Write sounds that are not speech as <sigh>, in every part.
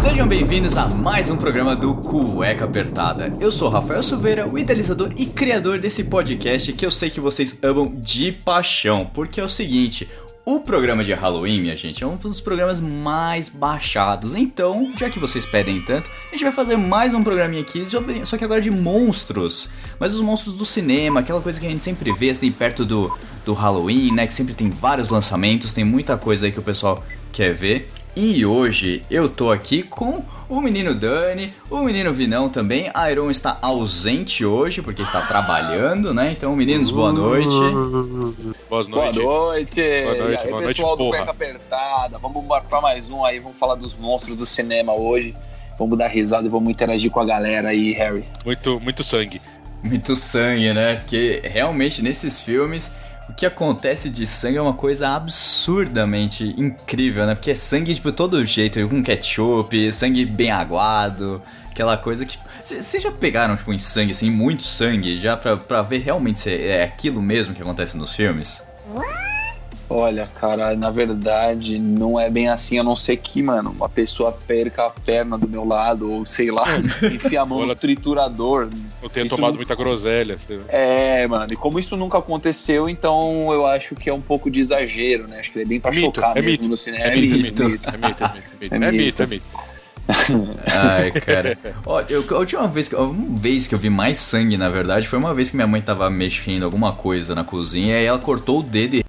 Sejam bem-vindos a mais um programa do Cueca Apertada. Eu sou Rafael Silveira, o idealizador e criador desse podcast que eu sei que vocês amam de paixão, porque é o seguinte. O programa de Halloween, minha gente, é um dos programas mais baixados. Então, já que vocês pedem tanto, a gente vai fazer mais um programinha aqui, só que agora de monstros. Mas os monstros do cinema, aquela coisa que a gente sempre vê assim, perto do, do Halloween, né? Que sempre tem vários lançamentos, tem muita coisa aí que o pessoal quer ver. E hoje eu tô aqui com o menino Dani, o menino Vinão também. A Iron está ausente hoje porque está trabalhando, né? Então, meninos, boa noite. Boa noites. noite. Boa noite, e aí, boa noite, pessoal do porra. Cueca Apertada. Vamos embora pra mais um aí. Vamos falar dos monstros do cinema hoje. Vamos dar risada e vamos interagir com a galera aí, Harry. Muito, muito sangue. Muito sangue, né? Porque realmente nesses filmes o que acontece de sangue é uma coisa absurdamente incrível, né? Porque é sangue de todo jeito, com ketchup, sangue bem aguado, aquela coisa que. Vocês já pegaram, tipo, em sangue, assim, muito sangue, já pra, pra ver realmente se é aquilo mesmo que acontece nos filmes? Olha, cara, na verdade, não é bem assim, a não ser que, mano, uma pessoa perca a perna do meu lado, ou sei lá, <laughs> enfia a mão no Olha- triturador. Eu tenho Isso tomado não- muita groselha. sei lá. É, mano, e como isso nunca aconteceu, então eu acho que é um pouco de exagero, né? Acho que é bem pra É mito, chocar é mesmo mito, no cinema. É mito, é mito, é mito, é mito, é <laughs> mito. É É mito. é mito. <laughs> Ai, cara. Ó, eu, a última vez que, uma vez que eu vi mais sangue, na verdade, foi uma vez que minha mãe tava mexendo alguma coisa na cozinha e aí ela cortou o dedo e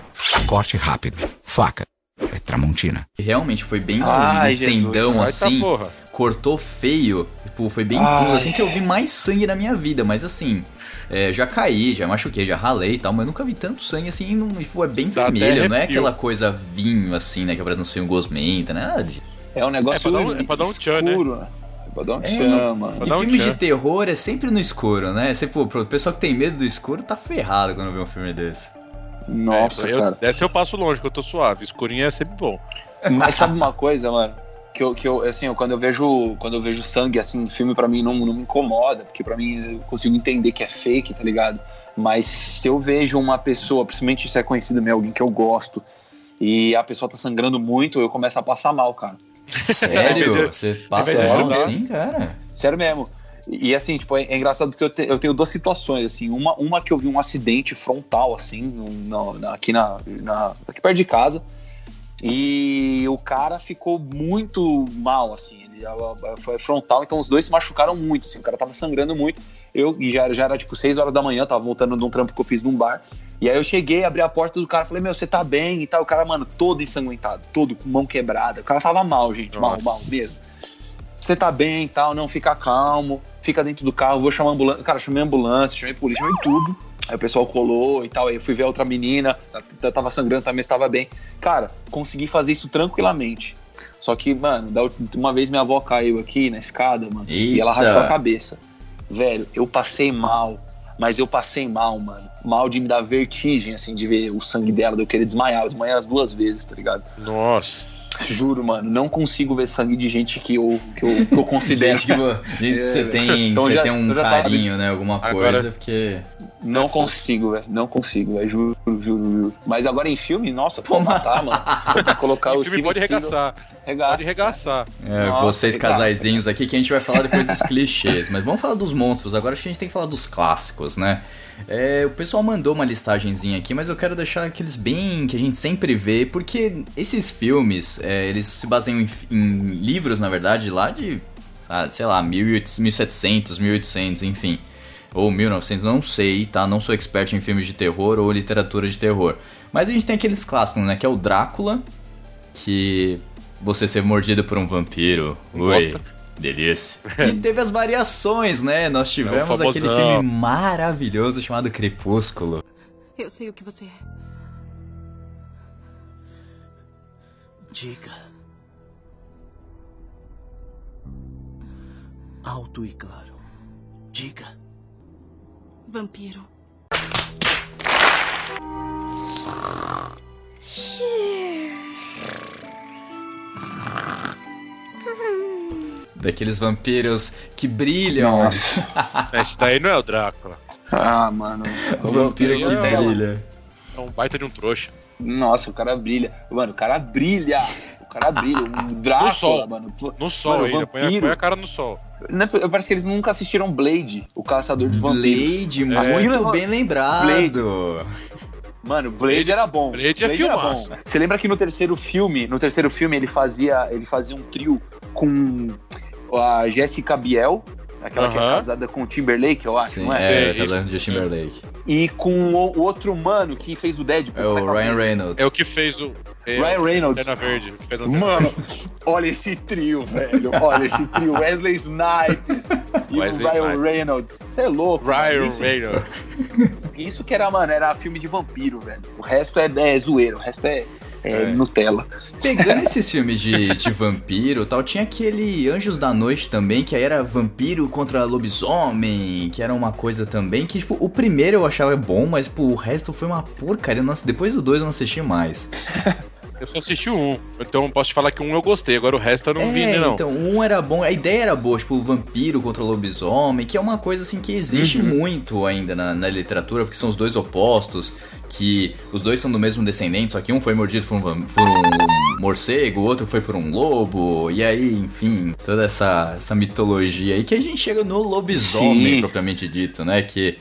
Corte rápido. Faca. É Tramontina. realmente foi bem Ai, um Jesus. tendão assim. porra. cortou feio. Tipo, foi bem Ai. fundo, assim, que eu vi mais sangue na minha vida. Mas assim, é, já caí, já machuquei, já ralei e tal, mas nunca vi tanto sangue assim. Não, tipo, é bem Dá vermelho, não é aquela coisa vinho, assim, né? Que aparece nos filmes gosmenta, né? Nada disso. É um negócio É pra dar um- é pra dar um tchan, né? escuro, né? É pra dar um É, tchan, mano. Pra E um tchan. de terror é sempre no escuro, né? Você, pô, pro pessoal que tem medo do escuro tá ferrado quando vê um filme desse. Nossa, É, eu, cara. Dessa eu passo longe, que eu tô suave. Escurinho é sempre bom. Mas <laughs> sabe uma coisa, mano? Que eu, que eu assim, eu- quando eu vejo quando eu vejo sangue assim, filme pra mim não, não me incomoda, porque pra mim eu consigo entender que é fake, tá ligado? Mas se eu vejo uma pessoa, principalmente se é conhecido meu, alguém que eu gosto, e a pessoa tá sangrando muito, eu começo a passar mal, cara. Sério? <laughs> Você passa mal assim, cara? Sério mesmo. E, assim, tipo, é, é engraçado que eu, te- eu tenho duas situações, assim. Uma, uma que eu vi um acidente frontal, assim, no- na- aqui, na, na- aqui perto de casa. E o cara ficou muito mal, assim. Ele foi frontal, então os dois se machucaram muito, assim. O cara tava sangrando muito. Eu, e já, era- já era tipo 6 horas da manhã, tava voltando de um trampo que eu fiz num bar. E aí eu cheguei, abri a porta do cara, falei, meu, você tá bem e tal. O cara, mano, todo ensanguentado, todo com mão quebrada. O cara tava mal, gente, mal, Nossa. mal mesmo você tá bem e tal, não, fica calmo, fica dentro do carro, vou chamar a ambulância. Cara, chamei a ambulância, chamei a polícia, chamei tudo. Aí o pessoal colou e tal, aí eu fui ver a outra menina, t- tava sangrando, também estava bem. Cara, consegui fazer isso tranquilamente. Só que, mano, uma vez minha avó caiu aqui na escada, mano, e ela Eita. rachou a cabeça. Velho, eu passei mal, mas eu passei mal, mano. Mal de me dar vertigem, assim, de ver o sangue dela, de eu querer desmaiar. Eu desmaiei as duas vezes, tá ligado? Nossa. Juro, mano, não consigo ver sangue de gente que eu, que eu, que eu considero. Gente, que gente, você É, tem, então você já- tem um então já sabe. carinho, né? Alguma Agora- coisa, porque. Não consigo, velho. Não consigo, velho. Juro, juro, juro. Mas agora em filme, nossa, pode Toma. matar, mano. Pode colocar <laughs> o filme pode arregaçar. Regaça. Pode arregaçar. É, Nossa, vocês que graça, casaizinhos aqui que a gente vai falar depois dos clichês, mas vamos falar dos monstros. Agora acho que a gente tem que falar dos clássicos, né? É, o pessoal mandou uma listagenzinha aqui, mas eu quero deixar aqueles bem que a gente sempre vê, porque esses filmes, é, eles se baseiam em, em livros, na verdade, lá de, ah, sei lá, 1800, 1700, 1800, enfim. Ou 1900, não sei, tá? Não sou expert em filmes de terror ou literatura de terror. Mas a gente tem aqueles clássicos, né? Que é o Drácula, que você ser mordido por um vampiro. Ui, Gosta. Delícia. Que teve as variações, né? Nós tivemos É aquele filme maravilhoso chamado Crepúsculo. Eu sei o que você é. Diga. Alto e claro. Diga. Vampiro. Daqueles vampiros que brilham. Nossa. Esse daí não é o Drácula. Ah, mano. O vampiro que Nutella. brilha. É um baita de um trouxa. Nossa, o cara brilha. Mano, o cara brilha. O cara brilha. Um Drácula, sol. mano. No sol Mano, ainda. Põe a, vampiro. põe a cara no sol. Não é- Parece que eles nunca assistiram Blade, o caçador de vampiros. Blade, É. muito bem lembrado. Mano, Blade era bom. Blade é era filmaço. bom. Você lembra que no terceiro filme, no terceiro filme ele fazia, ele fazia um trio com a Jessica Biel, aquela que é casada com o Timberlake, eu acho, Sim, não é? é, É, casando de Timberlake. E com o, o outro mano que fez o Deadpool. É o é que Ryan? Reynolds. É o que fez o. É, Ryan Reynolds. Lanterna Verde. que fez Lanterna Mano, <laughs> olha esse trio, velho. Olha esse trio. Wesley Snipes e Wesley o Ryan Snipes. Reynolds. Você é louco. mano. Ryan Isso- Reynolds. Isso que era, mano, era filme de vampiro, velho. O resto é, é zoeiro, o resto é, é É. Nutella. Pegando <laughs> esses filmes de, de vampiro e tal, tinha aquele Anjos da Noite também, que aí era vampiro contra lobisomem, que era uma coisa também que, tipo, o primeiro eu achava bom, mas, pô, o resto foi uma porcaria. Nossa, depois do dois eu não assisti mais. <laughs> Eu só assisti um. Então eu posso te falar que um eu gostei. Agora o resto eu não vi, é, né, não. então, um era bom, a ideia era boa, tipo, o vampiro contra o lobisomem, que é uma coisa, assim, que existe Uhum. muito ainda na, na literatura, porque são os dois opostos, que os dois são do mesmo descendente, só que um foi mordido por um, por um morcego, o outro foi por um lobo, e aí, enfim, toda essa, essa mitologia aí, que a gente chega no lobisomem, Sim. propriamente dito, né, que...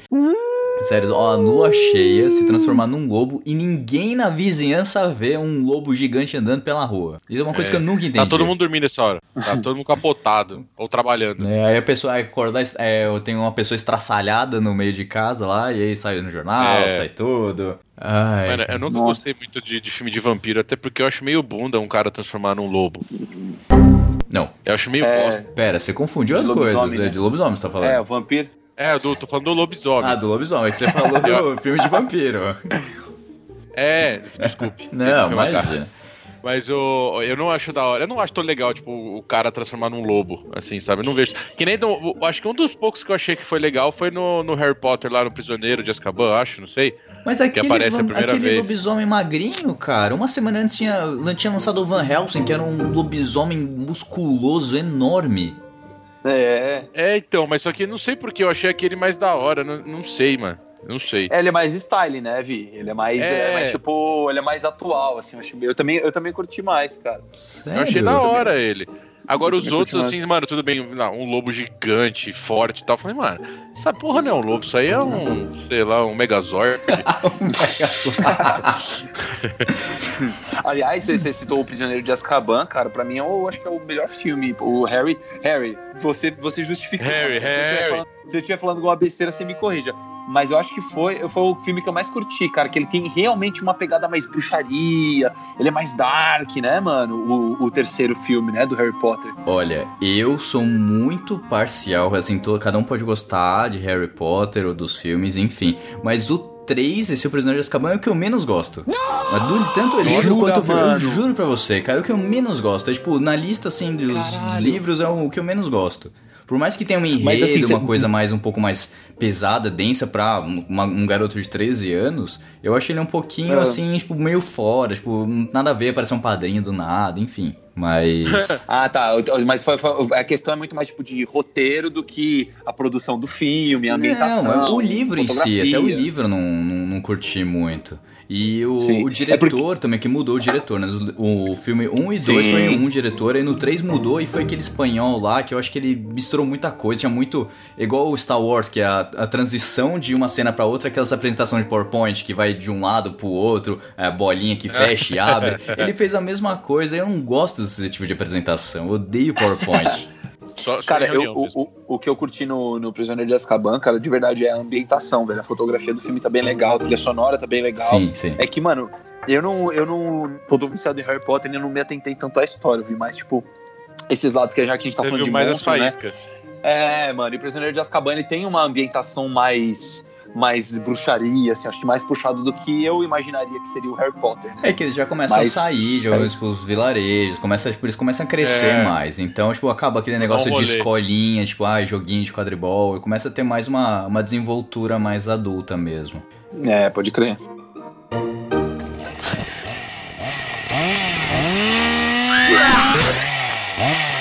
Sério, ó, a lua cheia se transformar num lobo e ninguém na vizinhança vê um lobo gigante andando pela rua. Isso é uma coisa É. que eu nunca entendi. Tá todo mundo dormindo nessa hora. Tá todo mundo capotado. ou trabalhando. É, aí a pessoa vai acordar, é, eu tenho uma pessoa estraçalhada no meio de casa lá, e aí sai no jornal, É. sai tudo. Ai, Mano, eu nunca Nossa. gostei muito de, de filme de vampiro, até porque eu acho meio bunda um cara transformar num lobo. não, Eu acho meio É. bosta. pera, você confundiu De as coisas, é né? de lobisomem você tá falando. É, o vampiro. É, do, tô falando do lobisomem. Ah, do lobisomem, é que você falou do <laughs> filme de vampiro. É, desculpe. <laughs> Não, mas... Mas eu, eu não acho da hora. Eu não acho tão legal, tipo, o cara transformar num lobo, assim, sabe? Eu não vejo. Que nem. Eu acho que um dos poucos que eu achei que foi legal foi no, no Harry Potter, lá no Prisioneiro de Azkaban, acho, não sei. Mas aquele, aparece a primeira aquele vez. lobisomem magrinho, cara, uma semana antes tinha, tinha lançado o Van Helsing, que era um lobisomem musculoso, enorme. É. É, então, mas só que não sei porque eu achei aquele mais da hora. Não, não sei, mano. Não sei. É, ele é mais style, né, Vi? Ele é mais, É. é mais, tipo, ele é mais atual, assim. Eu, achei- eu também, eu também curti mais, cara. Eu achei Sério? da hora ele. Agora os outros, assim, mano, tudo bem, não, um lobo gigante, forte e tal. Eu Falei, mano, essa porra não é um lobo, isso aí é um, sei lá, um Megazord. <laughs> <laughs> Aliás, você, citou o Prisioneiro de Azkaban, cara. Pra mim, eu acho que é o melhor filme. O Harry, Harry, você, você justifica. Harry, Harry. Se eu estiver falando alguma besteira, você me corrija. Mas eu acho que foi, foi o filme que eu mais curti, cara. Que ele tem realmente uma pegada mais bruxaria. Ele é mais dark, né, mano? O, o terceiro filme, né, do Harry Potter. Olha, eu sou muito parcial, assim, cada um pode gostar de Harry Potter ou dos filmes, enfim. Mas o 3, esse o Prisioneiro de Azkaban, é o que eu menos gosto. Mas do, tanto o livro Jura, quanto o filme, eu juro pra você, cara, é o que eu menos gosto. É tipo, na lista, assim, dos Caralho. livros é o que eu menos gosto. Por mais que tenha um enredo, Mas, assim, uma cê- coisa mais um pouco mais pesada, densa pra uma- um garoto de 13 anos, eu achei ele um pouquinho É. assim, tipo, meio fora, tipo, nada a ver, parece um padrinho do nada, enfim. Mas. <laughs> Ah, tá. Mas foi- foi- a questão é muito mais tipo de roteiro do que a produção do filme, a ambientação. Não, o livro em si, até o livro eu não, não, não curti muito. E o, o É diretor porque- também, que mudou o diretor, né? O, o filme 1 e 2 Sim. foi um diretor, aí no 3 mudou e foi aquele espanhol lá, que eu acho que ele misturou muita coisa, tinha muito. Igual o Star Wars, que é a, a transição de uma cena pra outra, aquelas apresentações de PowerPoint que vai de um lado pro outro, a bolinha que fecha e abre. <laughs> Ele fez a mesma coisa, eu não gosto desse tipo de apresentação, eu odeio PowerPoint. <laughs> Só, só Cara, eu, o, o, o que eu curti no, no Prisioneiro de Azkaban, cara, de verdade é a ambientação, velho. A fotografia do filme tá bem legal, a trilha sonora tá bem legal. sim, sim. É que, mano, eu não. Eu não. Todo viciado em Harry Potter, eu não me atentei tanto à história. Eu vi mais, tipo, esses lados que já que a gente tá Você falando viu de mais as monstro, né? faíscas. É, mano, e Prisioneiro de Azkaban ele tem uma ambientação mais mais bruxaria, assim, acho que mais puxado do que eu imaginaria que seria o Harry Potter, né? É que eles já começam Mas- a sair de é. tipo, os vilarejos, começa, tipo, eles começam a crescer É. mais. Então, tipo, acaba aquele negócio de escolinha, tipo, ah, joguinho de quadribol, e começa a ter mais uma, uma desenvoltura mais adulta mesmo. É, pode crer.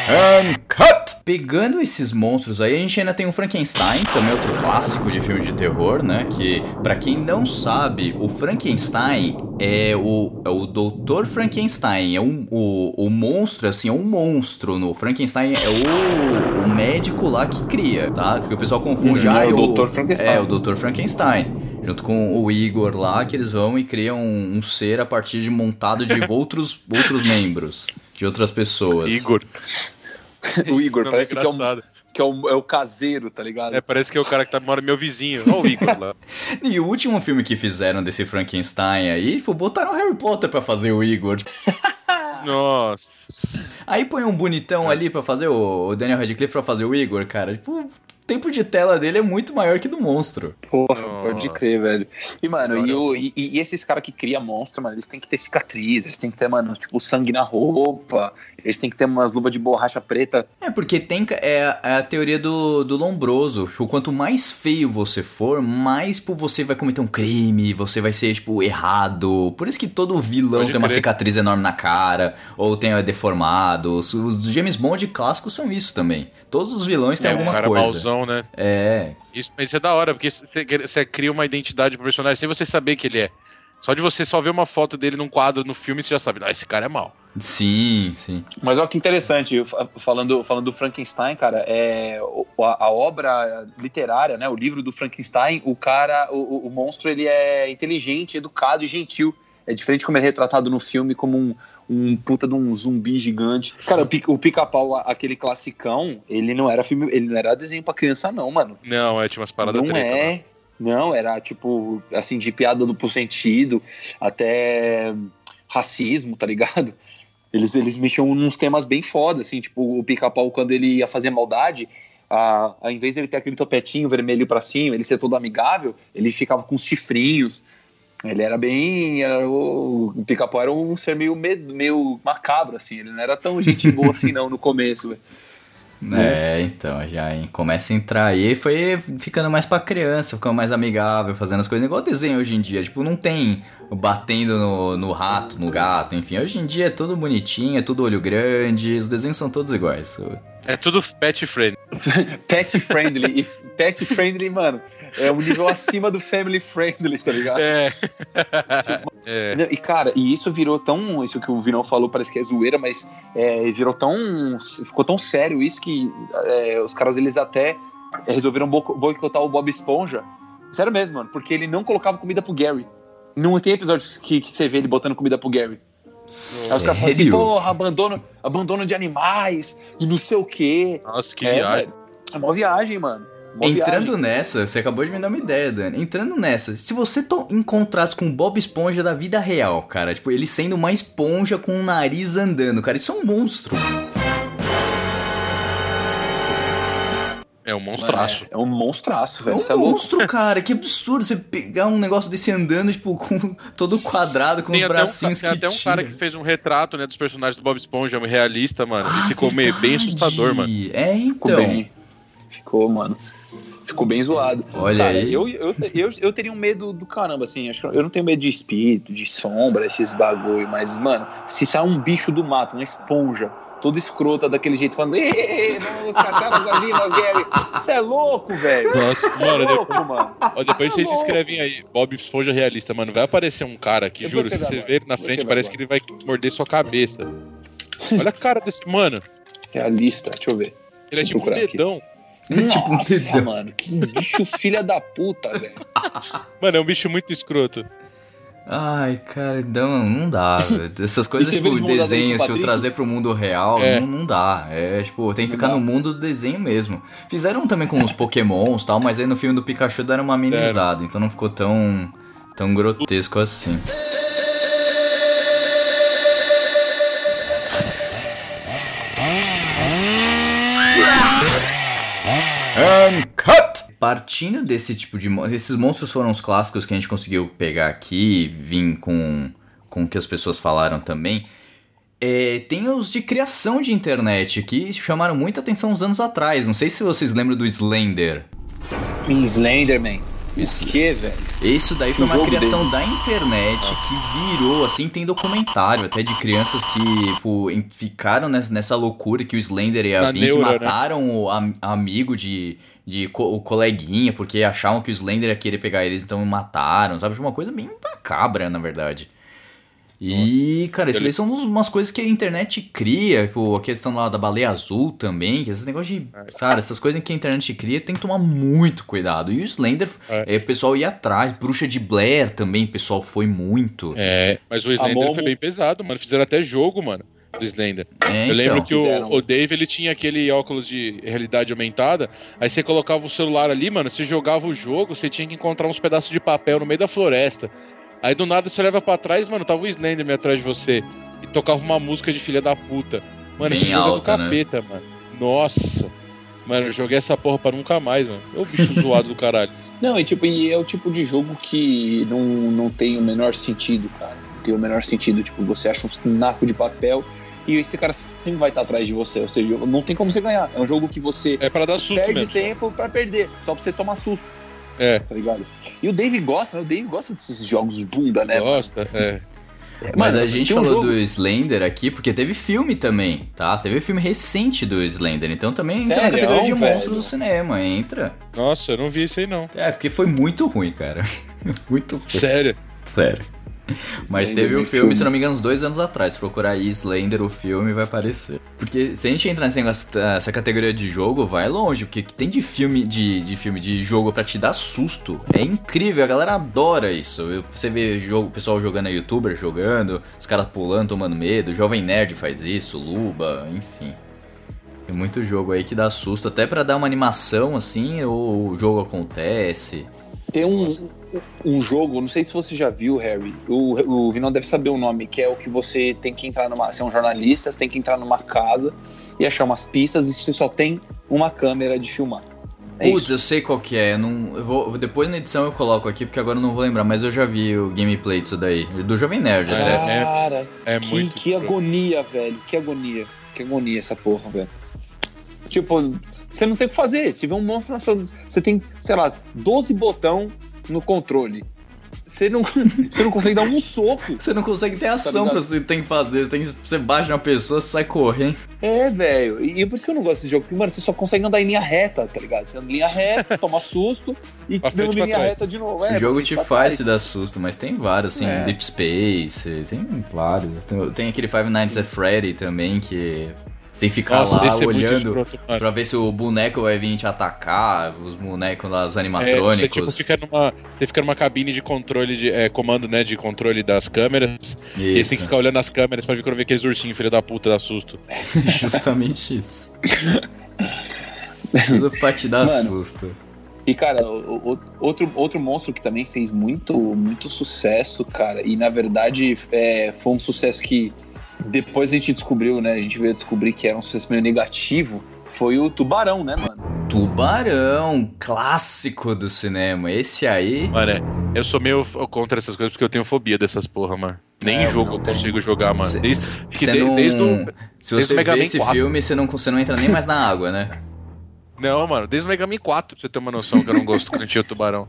And cut! Pegando esses monstros aí, a gente ainda tem o Frankenstein, também outro clássico de filme de terror, né? Que, pra quem não sabe, o Frankenstein é o, é o Dr. Frankenstein, é um, o, o monstro, assim, é um monstro. No Frankenstein é o, o médico lá que cria, tá? Porque o pessoal confunde, ah, é o o- Dr. Frankenstein. É, o Dr. Frankenstein. Junto com o Igor lá, que eles vão e criam um, um ser a partir de montado de <laughs> outros, outros membros, de outras pessoas. Igor. O Igor, parece que é, um, que é, o, é o caseiro, tá ligado? É, parece que é o cara que tá, mora meu vizinho. Olha o Igor lá. <laughs> E o último filme que fizeram desse Frankenstein aí, tipo, botaram o Harry Potter pra fazer o Igor. <laughs> Nossa. Aí põe um bonitão ali pra fazer o, o Daniel Radcliffe pra fazer o Igor, cara. Tipo, tempo de tela dele é muito maior que do monstro. Porra, Nossa. pode crer, velho. E, mano, e, o- e- e esses caras que criam monstro, mano, eles têm que ter cicatriz, eles têm que ter, mano, tipo, sangue na roupa, eles têm que ter umas luvas de borracha preta. É, porque tem é, a- é a teoria do, do Lombroso. Tipo, quanto mais feio você for, mais tipo, você vai cometer um crime, você vai ser, tipo, errado. Por isso que todo vilão Pode tem uma crer. cicatriz enorme na cara, ou tem é, deformado. Os, os James Bond clássicos são isso também. Todos os vilões têm é, um alguma cara coisa. Né? É, Isso, isso é da hora, porque você, você cria uma identidade pro personagem sem você saber que ele é. Só de você só ver uma foto dele num quadro no filme, você já sabe, ah, esse cara é mau. sim, sim. Mas olha que interessante, falando, falando do Frankenstein, cara, é, a, a obra literária, né, o livro do Frankenstein, o cara, o, o- o monstro, ele é inteligente, educado e gentil. É diferente como ele é retratado no filme como um, um puta de um zumbi gigante. Cara, o pica- o pica-pau, aquele classicão, ele não era filme, ele não era desenho pra criança não, mano. Não, é, tinha umas paradas não treta, né? é. Não, era tipo, assim, de piada duplo sentido, até racismo, tá ligado? Eles, eles mexiam nos temas bem foda, assim, tipo, o pica-pau, quando ele ia fazer maldade, a, ao invés de ele ter aquele topetinho vermelho pra cima, ele ser todo amigável, ele ficava com os chifrinhos. Ele era bem. Era o, o pica-pau era um ser meio, meio, meio macabro, assim. Ele não era tão gente boa <laughs> assim, não, no começo, velho. É, então, já hein, começa a entrar aí, foi ficando mais pra criança, ficando mais amigável, fazendo as coisas igual desenho hoje em dia. Tipo, não tem batendo no, no rato, no gato, enfim. Hoje em dia é tudo bonitinho, é tudo olho grande, os desenhos são todos iguais. É tudo pet friend. <laughs> Pet friendly. E pet friendly, mano, é um nível acima do family friendly, tá ligado? É. é. Não, E, cara, e isso virou tão. Isso que o Vinão falou parece que é zoeira, mas é, virou tão. Ficou tão sério isso que é, os caras eles até resolveram bo- boicotar o Bob Esponja. Sério mesmo, mano, porque ele não colocava comida pro Gary. Não tem episódio que, que você vê ele botando comida pro Gary. Aí os caras falam assim, Sério? porra, abandono, abandono de animais e não sei o quê. Nossa, que É, viagem. velho. É uma viagem, mano. Entrando viagem. nessa, você acabou de me dar uma ideia, Dani. Entrando nessa, se você to- encontrasse com o Bob Esponja da vida real, cara, tipo, ele sendo uma esponja com o nariz andando, cara, isso é um monstro. É um monstraço. É, é um monstraço, É velho. um Isso é louco. monstro, cara, que absurdo você pegar um negócio desse andando, tipo, com <laughs> todo quadrado, com Tem os até, um, bracinhos tem que até um cara que fez um retrato né, dos personagens do Bob Esponja, um realista, mano. Ah, e ficou meio bem verdade. assustador, mano. É, Ficou então. bem. Ficou, mano. Ficou bem zoado. Olha Cara, aí. Eu, eu, eu, eu teria um medo do caramba, assim. Eu não tenho medo de espírito, de sombra, esses bagulho. Mas, mano, se sair um bicho do mato, uma esponja, toda escrota daquele jeito, falando. Você é louco, velho. Nossa, Você é mano, depois, louco, mano. ó, depois Tá vocês louco. escrevem aí, Bob Esponja realista, mano. Vai aparecer um cara Eu vou juro, se você agora. ver ele na frente, parece que ele vai morder sua cabeça. Olha a cara desse mano. Realista, deixa eu ver. Ele é tipo um procurar aqui. É <laughs> tipo um Nossa, dedão. mano, que bicho filha da puta, velho. <laughs> Mano, é um bicho muito escroto. Ai, cara, não, não dá. velho. <laughs> Essas coisas, você vê tipo, eles desenho, pro se eu Patrick? trazer pro mundo real, É. não, não dá. É, tipo, tem que Não ficar dá. no mundo do desenho mesmo. Fizeram também com os pokémons e tal, mas aí no filme do Pikachu deram uma amenizada, então não ficou tão, tão grotesco assim. And cut! partindo desse tipo de. mon- Esses monstros foram os clássicos que a gente conseguiu pegar aqui, vim com, com o que as pessoas falaram também. É, tem os de criação de internet que chamaram muita atenção uns anos atrás. Não sei se vocês lembram do Slender. Slenderman. Isso. O que, velho? Isso daí foi O uma criação da internet que virou, assim, tem documentário até de crianças que tipo, em- ficaram nessa, loucura que o Slender vir, que neura, né? mataram o am- amigo de, de co- o coleguinha, porque achavam que o Slender ia querer pegar eles, então mataram, sabe? Uma coisa bem macabra, na verdade. E, cara, isso daí são umas coisas que a internet cria, tipo, a questão lá da baleia azul também, que esses negócios de. Cara, essas coisas que a internet cria tem que tomar muito cuidado. E o Slender, É. é, o pessoal ia atrás, Bruxa de Blair também, o pessoal foi muito. É, mas o Slender Momo- foi bem pesado, mano. Fizeram até jogo, mano, do Slender. É, Eu lembro que Fizeram. o, o Dave ele tinha aquele óculos de realidade aumentada. Aí você colocava o celular ali, mano. Você jogava o jogo, você tinha que encontrar uns pedaços de papel no meio da floresta. Aí do nada você leva pra trás, mano, tava o Slenderman atrás de você. E tocava uma música de filha da puta. Mano, Bem esse jogo é do alta, né? capeta, mano. Nossa. Mano, eu joguei essa porra pra nunca mais, mano. Ô bicho <laughs> zoado do caralho. Não, e tipo, e é o tipo de jogo que não, não tem o menor sentido, cara. Não tem o menor sentido. Tipo, você acha um naco de papel e esse cara sempre vai estar atrás de você. Ou seja, não tem como você ganhar. É um jogo que você É pra dar susto perde mesmo. tempo pra perder, só pra você tomar susto, É, tá ligado? E o Dave gosta, né? O Dave gosta desses jogos bunda, né? gosta. É. Mas Mano, a gente um falou jogo- do Slender aqui porque teve filme também, tá? Teve filme recente do Slender, então também entra na categoria de velho? monstros do cinema, entra. Nossa, eu não vi isso aí não. É, porque foi muito ruim, cara. <laughs> muito ruim. Sério. Sério. Mas Slender teve o filme, filme. se não me engano, uns dois anos atrás. Se procurar aí Slender, o filme, vai aparecer. Porque se a gente entrar nesse negócio, essa categoria de jogo, vai longe. Porque o que tem de filme de, de filme de jogo pra te dar susto é incrível. A galera adora isso. Você vê jogo, o pessoal jogando, é youtuber jogando, os caras pulando, tomando medo. Jovem Nerd faz isso, Luba, enfim. Tem muito jogo aí que dá susto, até pra dar uma animação assim, ou o jogo acontece. Tem um, um jogo, não sei se você já viu, Harry. O, o Vinão deve saber o nome, que é o que você tem que entrar numa. Você é um jornalista, você tem que entrar numa casa e achar umas pistas e você só tem uma câmera de filmar. É Putz, isso. eu sei qual que é. eu Não, eu vou, depois na edição eu coloco aqui, porque agora eu não vou lembrar, mas eu já vi o gameplay disso daí. Do Jovem Nerd até. É, Cara, É que, muito. que agonia, velho. Que agonia. Que agonia essa porra, velho. Tipo, você não tem o que fazer. Se vê um monstro na sua. Você tem, sei lá, 12 botão no controle. Você não, <laughs> você não consegue dar um soco. Você não consegue ter ação ligado? pra você tem que fazer. Você, tem, que- você bate na pessoa, você sai correndo. É, velho. E, e por isso que eu não gosto desse jogo. Porque, mano, você só consegue andar em linha reta, tá ligado? Você anda em linha reta, <laughs> toma susto e em linha trás. reta de novo. É, o jogo te e faz trás. se dar susto, mas tem vários, assim, É. Deep Space, tem vários. Tem, tem aquele Five Nights at Freddy também, que você tem que ficar Nossa, lá é olhando mano. pra ver se o boneco vai vir te atacar, os bonecos lá, os É, animatrônicos. você, tipo, fica numa, você fica numa cabine de controle, de é, comando, né, de controle das câmeras. E aí você tem que Isso, ficar olhando as câmeras pra ver quando vê aqueles ursinhos, filho da puta, dá susto. <laughs> <laughs> justamente isso. <laughs> Tudo pra te dar Mano, susto. E, cara, o- o- outro, outro monstro que também fez muito, muito sucesso, cara, e na verdade é, foi um sucesso que depois a gente descobriu, né? A gente veio descobrir que era um sucesso meio negativo. Foi o Tubarão, né, mano? Tubarão, clássico do cinema. Esse aí. Mano, é, eu sou meio contra essas coisas porque eu tenho fobia dessas porra, mano. Nem É, eu jogo não eu tenho. consigo jogar, mano. Cê- Desde, que Você de- não. desde o, Se desde você o Mega vê Man esse 4. filme, você não, você não entra nem mais na água, né? Não, mano, desde o Mega Man 4, pra você ter uma noção que eu não gosto quando tinha o tubarão.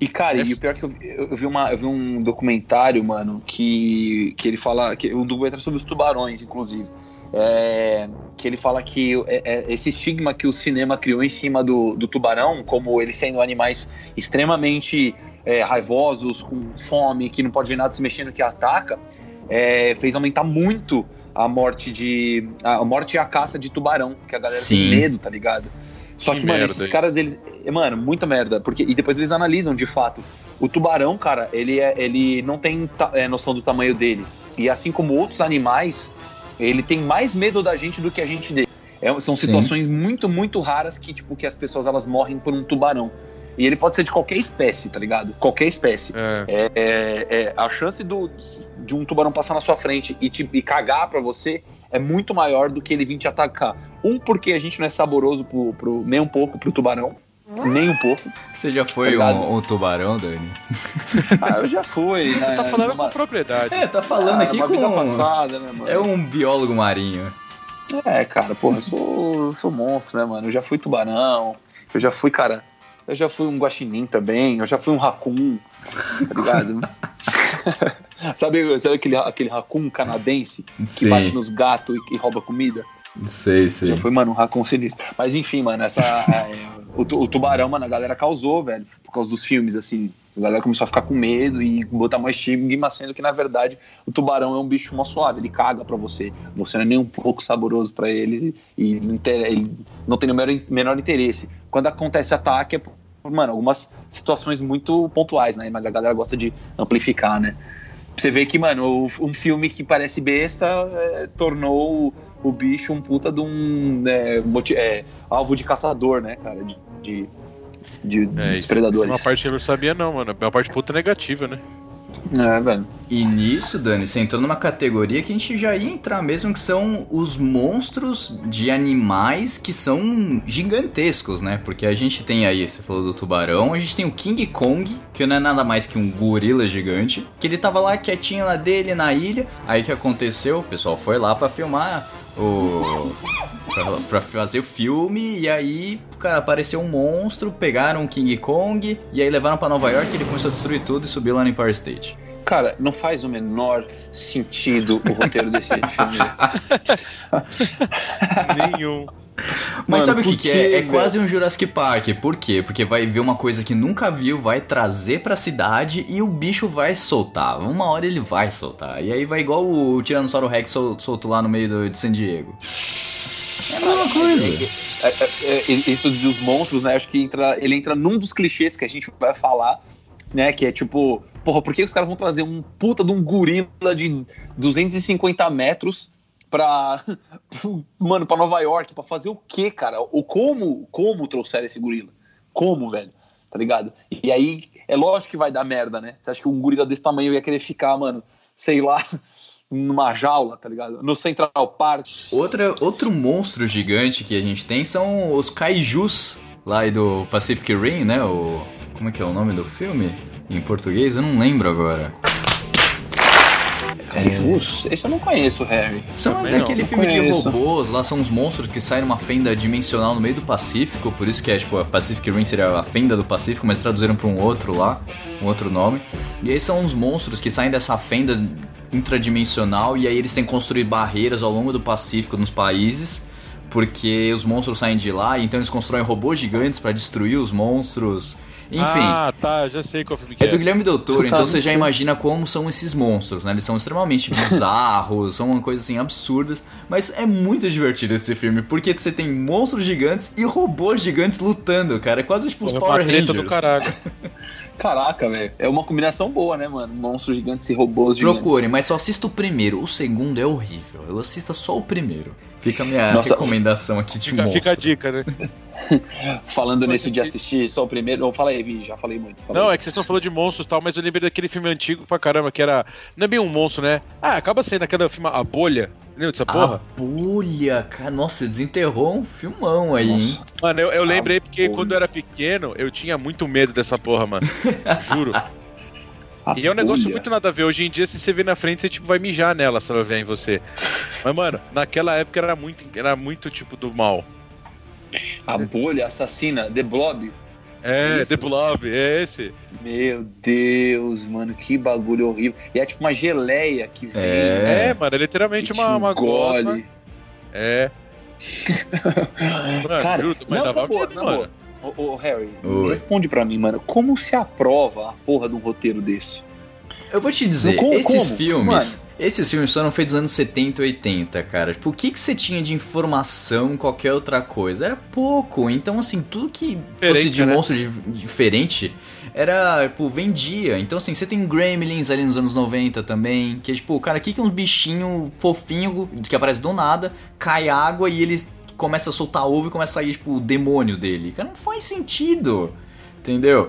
E, cara, É. e o pior é que eu, eu, eu vi uma, eu vi um documentário, mano, que, que ele fala. Que, um documentário sobre os tubarões, inclusive. É, que ele fala que é- é esse estigma que o cinema criou em cima do, do tubarão, como eles sendo animais extremamente é, raivosos, com fome, que não pode ver nada se mexendo, que ataca, fez aumentar muito a morte de. A morte e a caça de tubarão, que a galera Sim. tem medo, tá ligado? Só Que que, mano, merda esses caras, eles. Mano, muita merda. Porque, e depois eles analisam de fato. O tubarão, cara, ele, é, ele não tem é, noção do tamanho dele. E assim como outros animais, ele tem mais medo da gente do que a gente dele. É, são Sim. situações muito, muito raras que, tipo, que as pessoas elas morrem por um tubarão. E ele pode ser de qualquer espécie, tá ligado? Qualquer espécie. É, É, é- é- a chance do, de um tubarão passar na sua frente e, te, e cagar pra você é muito maior do que ele vir te atacar. Um, porque a gente não é saboroso pro, pro- nem um pouco pro tubarão. Nem um pouco. Você já foi Obrigado. um, um tubarão, Dani? <laughs> Ah, eu já fui, né? Tá falando Numa- com propriedade. É, tá falando Ah, aqui com. passada, né, mano? É um biólogo marinho. É, cara, porra, eu sou, sou monstro, né, mano? Eu já fui tubarão, eu já fui, cara, eu já fui um guaxinim também, eu já fui um raccoon, tá ligado? <laughs> sabe, sabe aquele, aquele raccoon canadense que Sim. bate nos gatos e, e rouba comida? Sei, sei. Já foi, mano, um raccoon sinistro. Mas enfim, mano, essa, é, <laughs> o, o tubarão, mano, a galera causou, velho, por causa dos filmes, assim. A galera começou a ficar com medo e botar mais estigma, sendo que, na verdade, o tubarão é um bicho mó suave, ele caga pra você. Você não é nem um pouco saboroso pra ele e ele não tem o menor, menor interesse. Quando acontece ataque, é por, mano, algumas situações muito pontuais, né? Mas a galera gosta de amplificar, né? Você vê que, mano, um filme que parece besta é, tornou o, bicho um puta de um é, moti- é, alvo de caçador, né, cara? De, de, de- É, isso, isso é predadores. uma parte que eu não sabia, não, mano. É uma parte puta negativa, né? É, velho. E nisso, Dani, você entrou numa categoria que a gente já ia entrar mesmo, que são os monstros de animais que são gigantescos, né? Porque a gente tem aí, você falou do tubarão, a gente tem o King Kong, que não é nada mais que um gorila gigante, que ele tava lá quietinho na dele, na ilha, aí o que aconteceu? O pessoal foi lá pra filmar o... Pra, pra fazer o filme, e aí, cara, apareceu um monstro, pegaram o King Kong, e aí levaram pra Nova York, ele começou a destruir tudo e subiu lá no Empire State. Cara, não faz o menor sentido o roteiro desse <laughs> filme. Nenhum. Mas Mano, sabe o que, que é? É quase um Jurassic Park. Por quê? Porque vai ver uma coisa que nunca viu, vai trazer pra cidade e o bicho vai soltar. Uma hora ele vai soltar. E aí vai igual o Tiranossauro Rex sol- solto lá no meio do- de San Diego. É a mesma coisa. É, é, é, isso dos monstros, né? Acho que entra, ele entra num dos clichês que a gente vai falar, né? Que é tipo, porra, por que os caras vão trazer um puta de um gorila de 250 metros pra. <laughs> Mano, pra Nova York, pra fazer o quê, cara? O como, como trouxeram esse gorila? Como, velho? Tá ligado? E aí, é lógico que vai dar merda, né? Você acha que um gorila desse tamanho ia querer ficar, mano, sei lá, <laughs> numa jaula, tá ligado? No Central Park. Outra, outro monstro gigante que a gente tem são os kaijus lá do Pacific Rim, né? O, como é que é o nome do filme? Em português? Eu não lembro agora. Kaijus? Esse eu não conheço, Harry. São Também não, daquele não filme de robôs, lá são os monstros que saem numa fenda dimensional no meio do Pacífico, por isso que é tipo a Pacific Rim seria a fenda do Pacífico, mas traduziram pra um outro lá, um outro nome. E aí são uns monstros que saem dessa fenda intradimensional e aí eles têm que construir barreiras ao longo do Pacífico nos países, porque os monstros saem de lá, então eles constroem robôs gigantes pra destruir os monstros. Enfim, Ah, tá, já sei qual filme que é é. do Guilherme Del Toro, Tu então você já imagina como são esses monstros, né? Eles são extremamente <laughs> bizarros, são uma coisa assim absurdas, mas é muito divertido esse filme, porque você tem monstros gigantes e robôs gigantes lutando, cara. É quase tipo os Porra, Power Rangers. do caralho. <laughs> Caraca, velho. É uma combinação boa, né, mano? Monstros gigantes e robôs gigantes. Procure, mas só assista o primeiro. O segundo é horrível. Eu assista só o primeiro. Fica a minha Nossa. recomendação aqui de Fica, monstro. fica a dica, né? <laughs> <laughs> Falando nesse de assistir só o primeiro. Não, fala aí, Vi, já falei muito. fala Não, é que vocês estão falando de monstros e tal, mas eu lembrei daquele filme antigo pra caramba, que era. Não é bem um monstro, né? Ah, acaba sendo aquele filme A Bolha. Lembra dessa porra? A bolha, cara. Nossa, desenterrou um filmão aí, hein? Nossa. Mano, eu, eu lembrei porque Bolha. quando eu era pequeno, eu tinha muito medo dessa porra, mano. <laughs> Juro. A E é um negócio bolha. muito nada a ver. Hoje em dia, se você vê na frente, você tipo, vai mijar nela se ela vier em você. Mas, mano, naquela época era muito, era muito tipo do mal. A bolha assassina, The Blob. É, Isso. The Blob, é esse. Meu Deus, mano, que bagulho horrível. E é tipo uma geleia que vem. É. É, mano, é literalmente uma, uma gosma. É. <laughs> Mano, Cara, juro, mas não, dava boa, medo, mano. boa. Ô, ô, Harry, Oi. responde pra mim, mano. Como se aprova a porra de um roteiro desse? Eu vou te dizer, Como- esses como? filmes, esses filmes foram feitos nos anos 70 e 80, cara. Tipo, o que que você tinha de informação, qualquer outra coisa? Era pouco. Então, assim, tudo que fosse Diferente, de né? monstro di- diferente era, tipo, vendia. Então, assim, você tem Gremlins ali nos anos 90 também, que é tipo, cara, o que que é um bichinho fofinho que aparece do nada, cai água e eles começa a soltar ovo e começa a sair, tipo, o demônio dele. Cara, não faz sentido. Entendeu?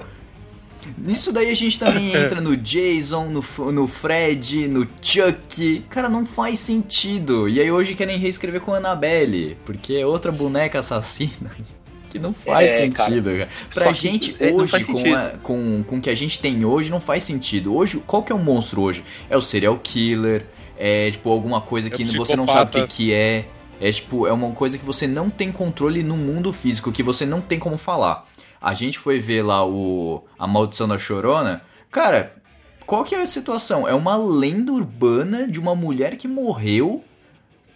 Nisso daí a gente também <laughs> entra no Jason, no, no Fred, no Chuck. Cara, não faz sentido. E aí hoje querem reescrever com a Annabelle, porque é outra boneca assassina. <laughs> que não faz É, cara. sentido, cara. Pra Só que, gente é, não hoje, com, a- com, com o que a gente tem hoje, não faz sentido. Hoje, qual que é o monstro hoje? É o serial killer, é tipo alguma coisa É que o você não sabe o que, que é. É tipo, é uma coisa que você não tem controle no mundo físico, que você não tem como falar. A gente foi ver lá o A Maldição da Chorona. Cara, qual que é a situação? É uma lenda urbana de uma mulher que morreu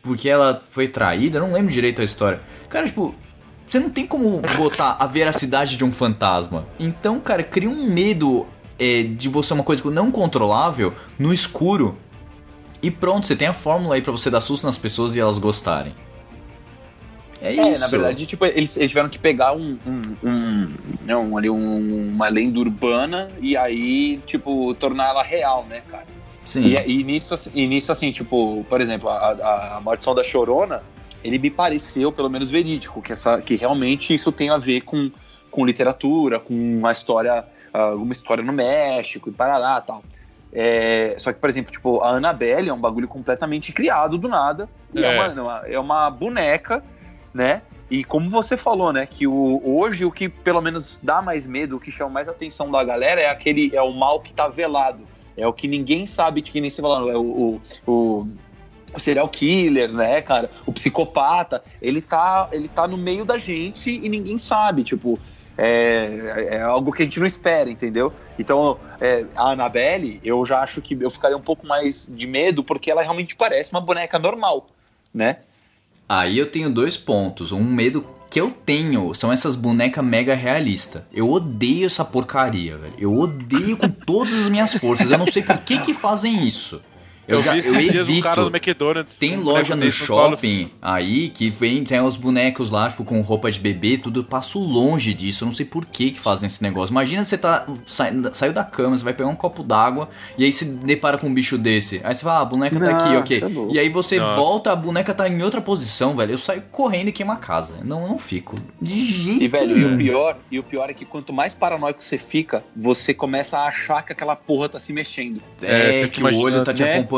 porque ela foi traída, não lembro direito a história. Cara, tipo, você não tem como botar a veracidade de um fantasma. Então, cara, cria um medo é, de você uma coisa não controlável no escuro. E pronto, você tem a fórmula aí pra você dar susto nas pessoas e elas gostarem. É É, isso. na verdade, tipo, eles, eles tiveram que pegar um, um, um- não, ali um- uma lenda urbana e aí, tipo, tornar ela real, né, cara? Sim. E, e nisso, assim- e nisso, assim, tipo, por exemplo, a, a, a Maldição da Chorona, ele me pareceu, pelo menos, verídico, que, essa, que realmente isso tem a ver com, com literatura, com uma história, ah, uma história no México e parará e tal. É, só que, por exemplo, tipo, a Annabelle é um bagulho completamente criado do nada. E é, É. uma, é uma boneca, né? E como você falou, né, que o, hoje o que pelo menos dá mais medo, o que chama mais atenção da galera é aquele é o mal que tá velado. É o que ninguém sabe que nem se falando, é o, o, o, o serial killer, né, cara? O psicopata, ele tá, ele tá no meio da gente e ninguém sabe, tipo, é, é algo que a gente não espera, entendeu? Então, é, a Annabelle, eu já acho que eu ficaria um pouco mais de medo porque ela realmente parece uma boneca normal, né? Aí eu tenho dois pontos. Um medo que eu tenho são essas bonecas mega realistas. Eu odeio essa porcaria, velho. Eu odeio com todas as minhas forças. Eu não sei por que que fazem isso. Eu, Eu, já vi eu esses dias um evito. cara no McDonald's. Tem um loja no shopping aí que vem, tem os bonecos lá, tipo, com roupa de bebê, tudo. Eu passo longe disso. Eu não sei por que que fazem esse negócio. Imagina você tá saindo, saiu da cama, você vai pegar um copo d'água e aí se depara com um bicho desse. Aí você fala, ah, a boneca tá aqui, ok. é. E aí você Nossa. volta, a boneca tá em outra posição, velho. Eu saio correndo e queimo a casa. Não, eu não fico. De jeito E, velho, e o pior, e o pior é que quanto mais paranoico você fica, você começa a achar que aquela porra tá se mexendo. É, É, que imagina, o olho tá te né? acompanhando,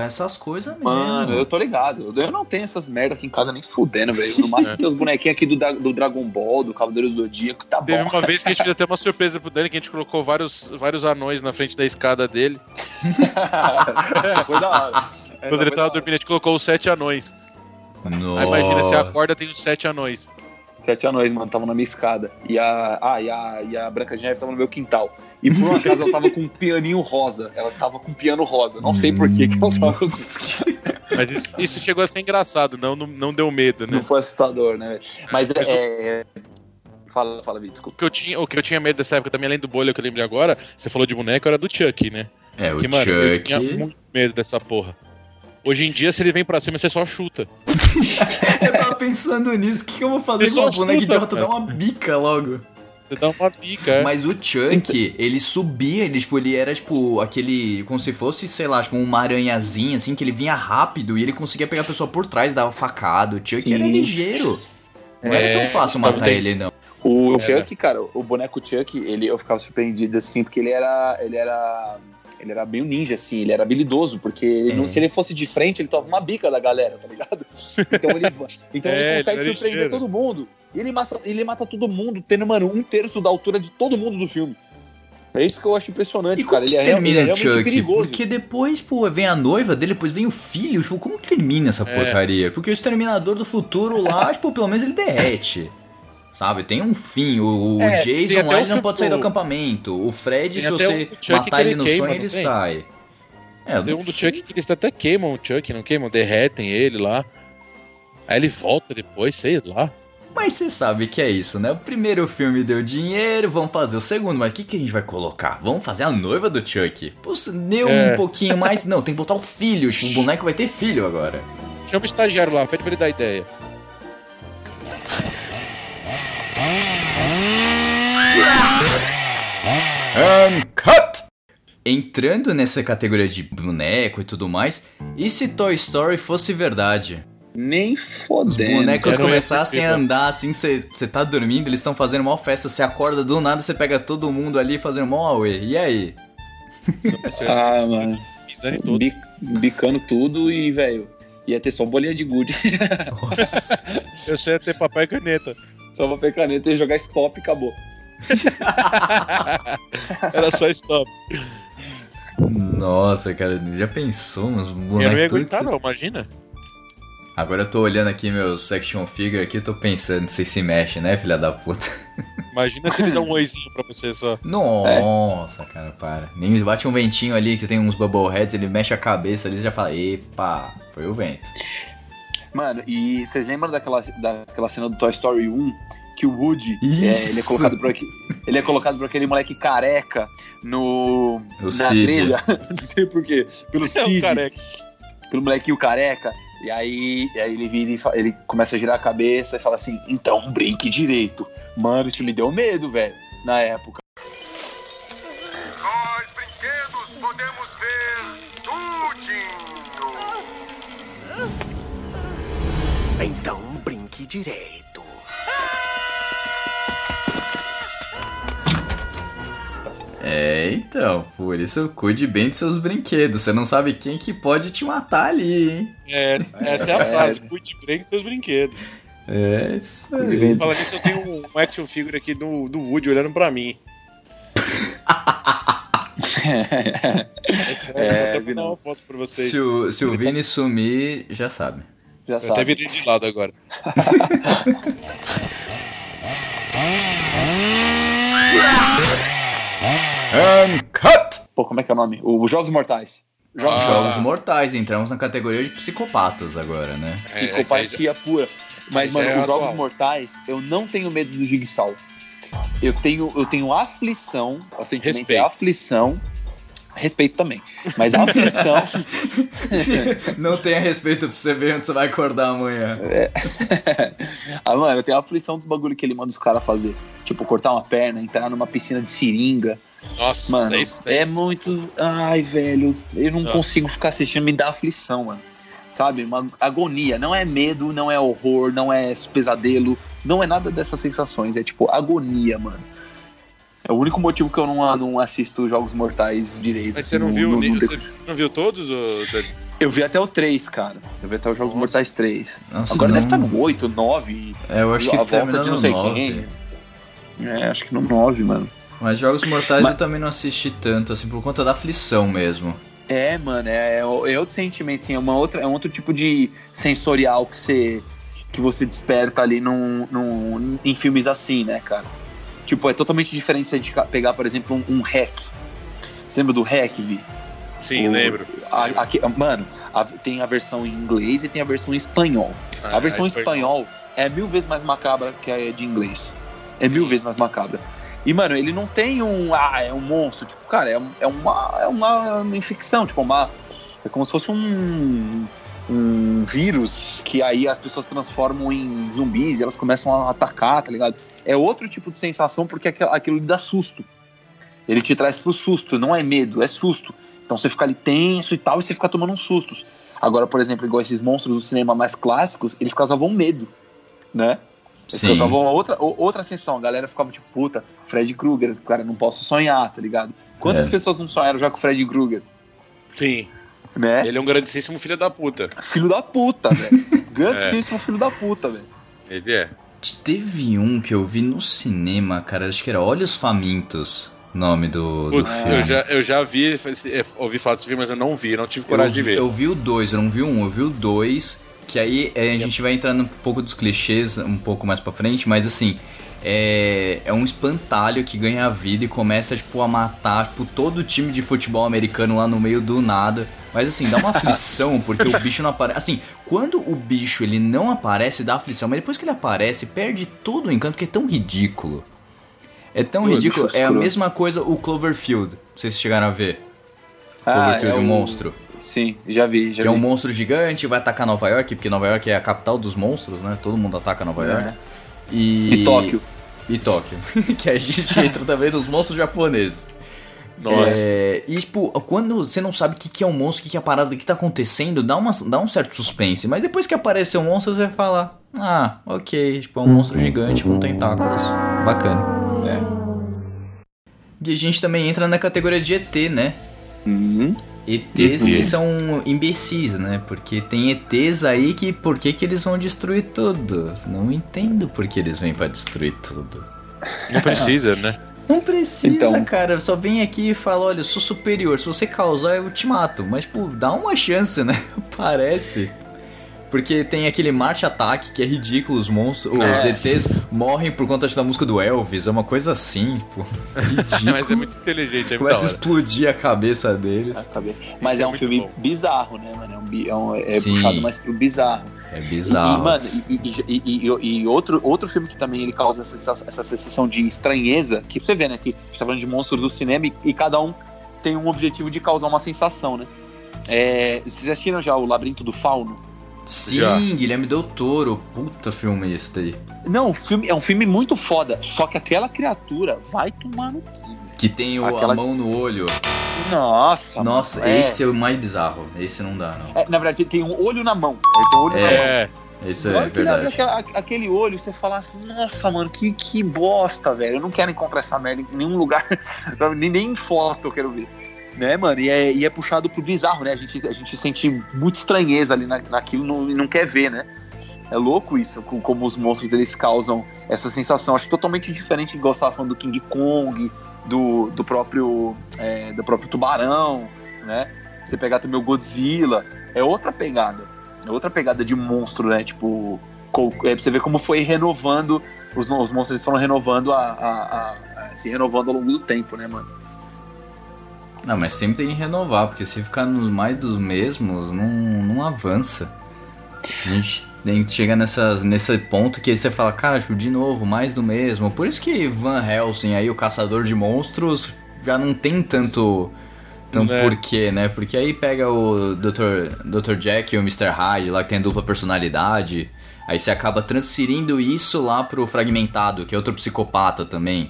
essas coisas mesmo. Mano, eu tô ligado. Eu não tenho essas merda aqui em casa nem fudendo, velho. No máximo tem os bonequinhos aqui do, do Dragon Ball, do Cavaleiro do Zodíaco, tá Teve bom. uma vez que a gente fez até uma surpresa pro Dani, que a gente colocou vários, vários anões na frente da escada dele. <laughs> Foi da hora. É, Quando ele tava dormindo, a gente colocou os sete anões. Nossa. Aí imagina, você acorda tem os sete anões. Sete anões, mano, tava na minha escada. E a, ah, e a, e a Branca de Neve tava no meu quintal. E por um acaso ela tava com um pianinho rosa. Ela tava com um piano rosa. Não sei por que que ela tava com. Mas isso, isso chegou a ser engraçado, não, não, não deu medo, né? Não foi assustador, né? Mas é. O- é- Fala, fala, Vitor, O desculpa. que, eu tinha, o que eu tinha medo dessa época também, além do bolha que eu lembrei agora, você falou de boneco, era do Chuck, né? É, o Porque, mano, eu Chuck. tinha muito medo dessa porra. Hoje em dia, se ele vem pra cima, você só chuta. <laughs> Pensando nisso. O que, que eu vou fazer Você com uma boneca idiota? Dar uma bica logo. Você dá uma pica, é. Mas o Chuck, ele subia, ele, tipo, ele era, tipo, aquele. Como se fosse, sei lá, tipo, uma aranhazinha, assim, que ele vinha rápido e ele conseguia pegar a pessoa por trás, dava facada. O Chuck Sim. era ligeiro. Não era É, tão fácil tava matar bem- ele, não. O É. Chuck, cara, o boneco Chuck, ele, eu ficava surpreendido assim, porque ele era. Ele era. Ele era meio ninja, assim, ele era habilidoso, porque ele não- É. se ele fosse de frente, ele tava uma bica da galera, tá ligado? <laughs> Então ele, então É, ele ele consegue era surpreender ligeiro. todo mundo. E ele mata, ele mata todo mundo, tendo, mano, um terço da altura de todo mundo do filme. É isso que eu acho impressionante, E cara. Ele é, ele termina é Chuck? perigoso. Porque depois, pô, vem a noiva dele, depois vem o filho. Tipo, como que termina essa É. porcaria? Porque o Exterminador do Futuro lá, <laughs> tipo, pelo menos ele derrete. Sabe? Tem um fim. O, o É, Jason lá, ele não pode sair do acampamento. O Fred, Tem se você um matar ele ele no queima, sonho, ele tem? sai. É, Tem um do. Chuck que eles até queimam o Chuck, não queimam? Derretem ele lá. Aí ele volta depois, sei lá. Mas você sabe que é isso, né? O primeiro filme deu dinheiro, vamos fazer o segundo, mas o que, que a gente vai colocar? Vamos fazer a noiva do Chuck? Se deu É. um <laughs> pouquinho mais. Não, tem que botar o filho. O boneco vai ter filho agora. Chama o estagiário lá, pede pra ele dar ideia. And cut! Entrando nessa categoria de boneco e tudo mais, e se Toy Story fosse verdade? Nem Os fodendo. bonecos Era um começassem a andar assim, você tá dormindo, eles estão fazendo uma festa, você acorda do nada, você pega todo mundo ali fazendo mó auê. E aí? Ah, mano. Em tudo. Bi- bicando tudo e, velho, ia ter só bolinha de gude. Nossa. <laughs> Eu sei ter papel e caneta. Só papel e caneta e jogar stop e acabou. <laughs> Era só stop. Nossa, cara, já pensou uns Eu não ia bonecos aguentar, não, imagina. Agora eu tô olhando aqui meus section figure aqui, tô pensando se se mexe, né, filha da puta? Imagina se ele dá um oizinho pra você só. Nossa, cara, para. Nem bate um ventinho ali que tem uns bubbleheads, ele mexe a cabeça ali e já fala, epa, foi o vento. Mano, e vocês lembram daquela, daquela cena do Toy Story 1 que o Woody é, ele, é colocado por aqui, ele é colocado por aquele moleque careca no O na Cid. trilha? <laughs> Não sei por quê. Pelo <laughs> É Cid, careca. pelo molequinho careca. E aí, e aí ele vira e fa- ele começa a girar a cabeça e fala assim: então brinque direito. Mano, isso me deu medo, velho, na época. Nós, brinquedos, podemos ver tudinho. Então brinque direito. É, então, por isso cuide bem dos seus brinquedos. Você não sabe quem que pode te matar ali, hein? É, essa é a <laughs> frase. Cuide bem com seus brinquedos. É isso aí. Fala nisso, eu tenho um, action figure aqui do, do Woody olhando pra mim. <laughs> É É, vou até mandar não. uma foto pra vocês. Se o, se o Vini sumir, já sabe. Já Eu até sabe. virei de lado agora. <laughs> And cut! Pô, como é que é o nome? O Jogos Mortais. Jogos Ah. Jogos Mortais, entramos na categoria de psicopatas agora, né? É, Psicopatia pura. Mas, mano, é os Jogos atual. Mortais, eu não tenho medo do Jigsaw. Eu tenho, eu tenho aflição, o sentimento Respeito. é aflição. Respeito também. Mas a aflição. <laughs> Não tenha respeito pra você ver onde você vai acordar amanhã. <laughs> ah, mano, eu tenho a aflição dos bagulho que ele manda os caras fazer. Tipo, cortar uma perna, entrar numa piscina de seringa. Nossa, Mano, é isso. é muito. Ai, velho, eu não Ah. consigo ficar assistindo, me dá aflição, mano. Sabe? Uma agonia. Não é medo, não é horror, não é pesadelo, não é nada dessas sensações. É tipo agonia, mano. É o único motivo que eu não, não assisto Jogos Mortais direito. Mas assim, você não no- viu, no- no você não viu todos? Dani? Eu vi até o 3, cara. Eu vi até os Jogos Nossa. Mortais 3. Nossa, Agora não- deve estar no 8, 9. É, eu acho que a volta de não sei 9. quem. É, acho que no 9, mano. Mas Jogos Mortais Mas- eu também não assisti tanto, assim, por conta da aflição mesmo. É, mano, é, é outro sentimento, assim, é, uma outra, é um outro tipo de sensorial que você, que você desperta ali num, num, em filmes assim, né, cara? Tipo, é totalmente diferente se a gente pegar, por exemplo, um, um hack. Você lembra do hack, Vi? Sim, O- lembro. A- aqui- mano, a- tem a versão em inglês e tem a versão em espanhol. Ah, A versão em espanhol. espanhol é mil vezes mais macabra que a de inglês. É mil vezes mais macabra. E, mano, ele não tem um. Ah, é um monstro. Tipo, cara, é, é, uma, é uma infecção. Tipo, uma. É como se fosse um. Um vírus que aí as pessoas transformam em zumbis e elas começam a atacar, tá ligado? É outro tipo de sensação porque aquilo, aquilo lhe dá susto. Ele te traz pro susto, não é medo, é susto. Então você fica ali tenso e tal, e você fica tomando uns sustos. Agora, por exemplo, igual esses monstros do cinema mais clássicos, eles causavam medo, né? Sim. causavam outra, o- outra sensação. A galera ficava tipo, puta, Fred Krueger, cara, não posso sonhar, tá ligado? Quantas É. pessoas não sonharam já com o Fred Krueger, Sim. né? Ele é um grandíssimo filho da puta. Filho da puta, <laughs> velho. Grandíssimo filho da puta, velho. Ele é. Teve um que eu vi no cinema, cara, acho que era Olhos Famintos, nome do, do filme. eu, já, eu já vi, é, ouvi falar desse filme, mas eu não vi, não tive coragem eu, de ver. Eu vi o dois, eu não vi um, eu vi o dois. Que aí é, a gente vai entrando um pouco dos clichês um pouco mais pra frente, mas assim. É, é um espantalho que ganha vida e começa tipo, a matar tipo, todo o time de futebol americano lá no meio do nada. Mas assim, dá uma <laughs> aflição porque o bicho não aparece. Assim, quando o bicho ele não aparece, dá aflição, mas depois que ele aparece, perde todo o encanto, porque é tão ridículo. É tão Pô, ridículo. É a mesma coisa o Cloverfield. Não sei se vocês chegaram a ver. Ah, Cloverfield, é o- monstro. Sim, já vi, já Que é um vi. monstro gigante, vai atacar Nova York, porque Nova York é a capital dos monstros, né? Todo mundo ataca Nova É. York. E... E Tóquio. E Tóquio. <laughs> que a gente <laughs> entra também nos monstros japoneses. Nossa. É, e, tipo, quando você não sabe o que, que é um monstro, o que, que é a parada, o que tá acontecendo, dá, uma, dá um certo suspense. Mas depois que aparecer um monstro, você vai falar: Ah, ok, tipo, é um monstro gigante com tentáculos. Bacana. É. E a gente também entra na categoria de ET, né? Uhum. ETs que são imbecis, né? Porque tem ETs aí que por que, que eles vão destruir tudo? Não entendo por que eles vêm pra destruir tudo. Não precisa, né? Não precisa, Então- cara. Só vem aqui e fala, olha, eu sou superior. Se você causar, eu te mato. Mas, pô, dá uma chance, né? <laughs> Parece. Porque tem aquele March Attack que é ridículo, os monstros, os É. ETs morrem por conta da música do Elvis, é uma coisa assim, tipo, <laughs> ridículo. Mas é muito inteligente, é Começa a explodir a cabeça deles. Mas Isso é é um filme bom. bizarro, né, mano? É, um é, um- é puxado mais pro bizarro. É E, bizarro. mano, e, e- e- e- e outro, outro filme que também ele causa essa, sensa- essa sensação de estranheza, que você vê, né? Que a gente tá falando de monstros do cinema e, e cada um tem um objetivo de causar uma sensação, né? É, vocês já assistiram já o Labirinto do Fauno? Sim, Já. Guilherme Del Toro. Puta filme esse daí. Não, o filme, é um filme muito foda, só que aquela criatura vai tomar no cu. Que tem o, Aquela- a mão no olho. Nossa, Nossa, mano, é- esse é o mais bizarro. Esse não dá, não. é, na verdade, tem um olho na mão. Ele tem um olho na mão. É, Isso é verdade. aquela- aquele olho, você fala assim, nossa, mano, que, que bosta, velho. Eu não quero encontrar essa merda em nenhum lugar, <laughs> nem, nem em foto eu quero ver. Né, mano? E é, e é puxado pro bizarro, né? A gente, a gente sente muita estranheza ali na, naquilo não- e não quer ver, né? É louco isso, com- como os monstros deles causam essa sensação. Acho totalmente diferente, você tava falando do King Kong, do, do próprio é, do próprio tubarão, né? Você pegar também o Godzilla, é outra pegada. É outra pegada de monstro, né? Tipo, é, pra você ver como foi renovando, os, os monstros foram renovando a, a- a- a- se renovando ao longo do tempo, né, mano? Não, mas sempre tem que renovar, porque se ficar nos mais dos mesmos, não, não avança. A gente tem que chegar nessas, nesse ponto que aí você fala, cara, tipo, de novo, mais do mesmo. Por isso que Van Helsing aí, o caçador de monstros, já não tem tanto. Tanto É. porquê, né? Porque aí pega o Dr. Dr. Jack e o Mr. Hyde lá que tem dupla personalidade. Aí você acaba transferindo isso lá pro fragmentado, que é outro psicopata também.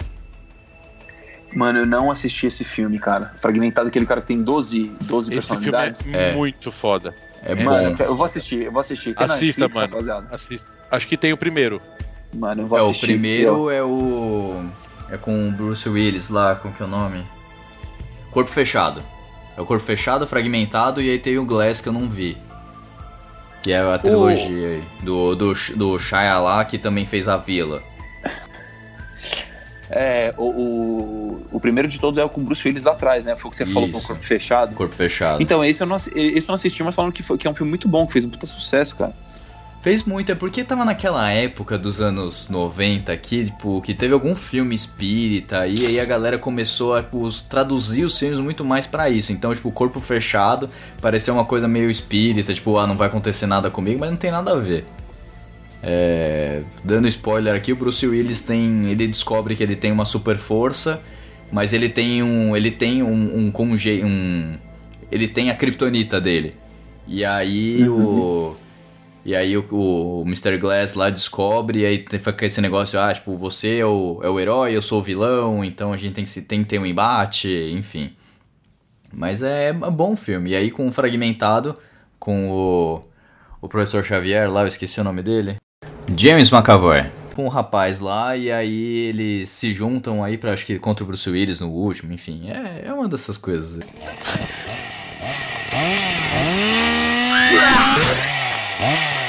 Mano, eu não assisti esse filme, cara. Fragmentado, aquele cara que tem 12, 12 esse filme personalidades. é, É. muito foda. É, Mano, bom. eu vou assistir, eu vou assistir. Tem Assista, Netflix, mano. rapaziada. Assista. Acho que tem o primeiro. Mano, eu vou É, o assistir. primeiro é o. É com o Bruce Willis lá, como que é o nome? Corpo Fechado. É o Corpo Fechado, Fragmentado e aí tem o Glass que eu não vi. Que é a trilogia aí. Do, do, do Shia lá, que também fez a Vila. É, o, o, o primeiro de todos é o com o Bruce Willis lá atrás, né? Foi o que você falou com o Isso. corpo fechado. Corpo Fechado. Então, esse eu, não, esse eu não assisti, mas falando que, foi, que é um filme muito bom, que fez um puta sucesso, cara. Fez muito, é porque tava naquela época dos anos 90 aqui, tipo, que teve algum filme espírita e aí a galera começou a tipo, traduzir os filmes muito mais pra isso. Então, tipo, Corpo Fechado pareceu uma coisa meio espírita, tipo, ah, não vai acontecer nada comigo, mas não tem nada a ver. É, dando spoiler aqui, o Bruce Willis tem, ele descobre que ele tem uma super força, mas ele tem um, ele tem um, um, conge, um ele tem a kryptonita dele. E aí o e aí o, o Mr. Glass lá descobre, e aí tem- fica esse negócio, ah, tipo, você é o, é o herói, eu sou o vilão, então a gente tem que, se- tem que ter um embate, enfim. Mas é um bom filme. E aí com o Fragmentado, com o, o Professor Xavier lá, eu esqueci o nome dele. James McAvoy. Com o rapaz lá, e aí eles se juntam aí pra, acho que, contra o Bruce Willis no último, enfim. É, é uma dessas coisas.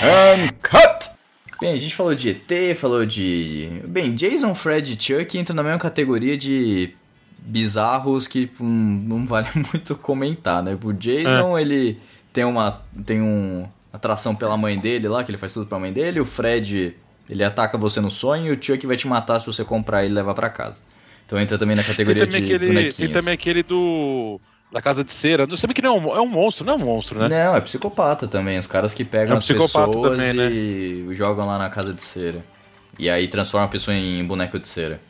And cut! Bem, a gente falou de ET, falou de. Bem, Jason, Fred e Chuck entram na mesma categoria de bizarros que tipo, não não vale <laughs> muito comentar, né? O Jason, ele tem uma. tem um atração pela mãe dele lá, que ele faz tudo pra mãe dele. O Fred, ele ataca você no sonho e o Chuck vai te matar se você comprar ele e levar pra casa. Então entra também na Tem categoria também, de aquele, tem também aquele do. Da Casa de Cera. Não sabe que não é um, é um monstro, não é um monstro, né? Não, é psicopata também. Os caras que pegam É um as pessoas também, né? e jogam lá na casa de cera. E aí transforma a pessoa em boneco de cera.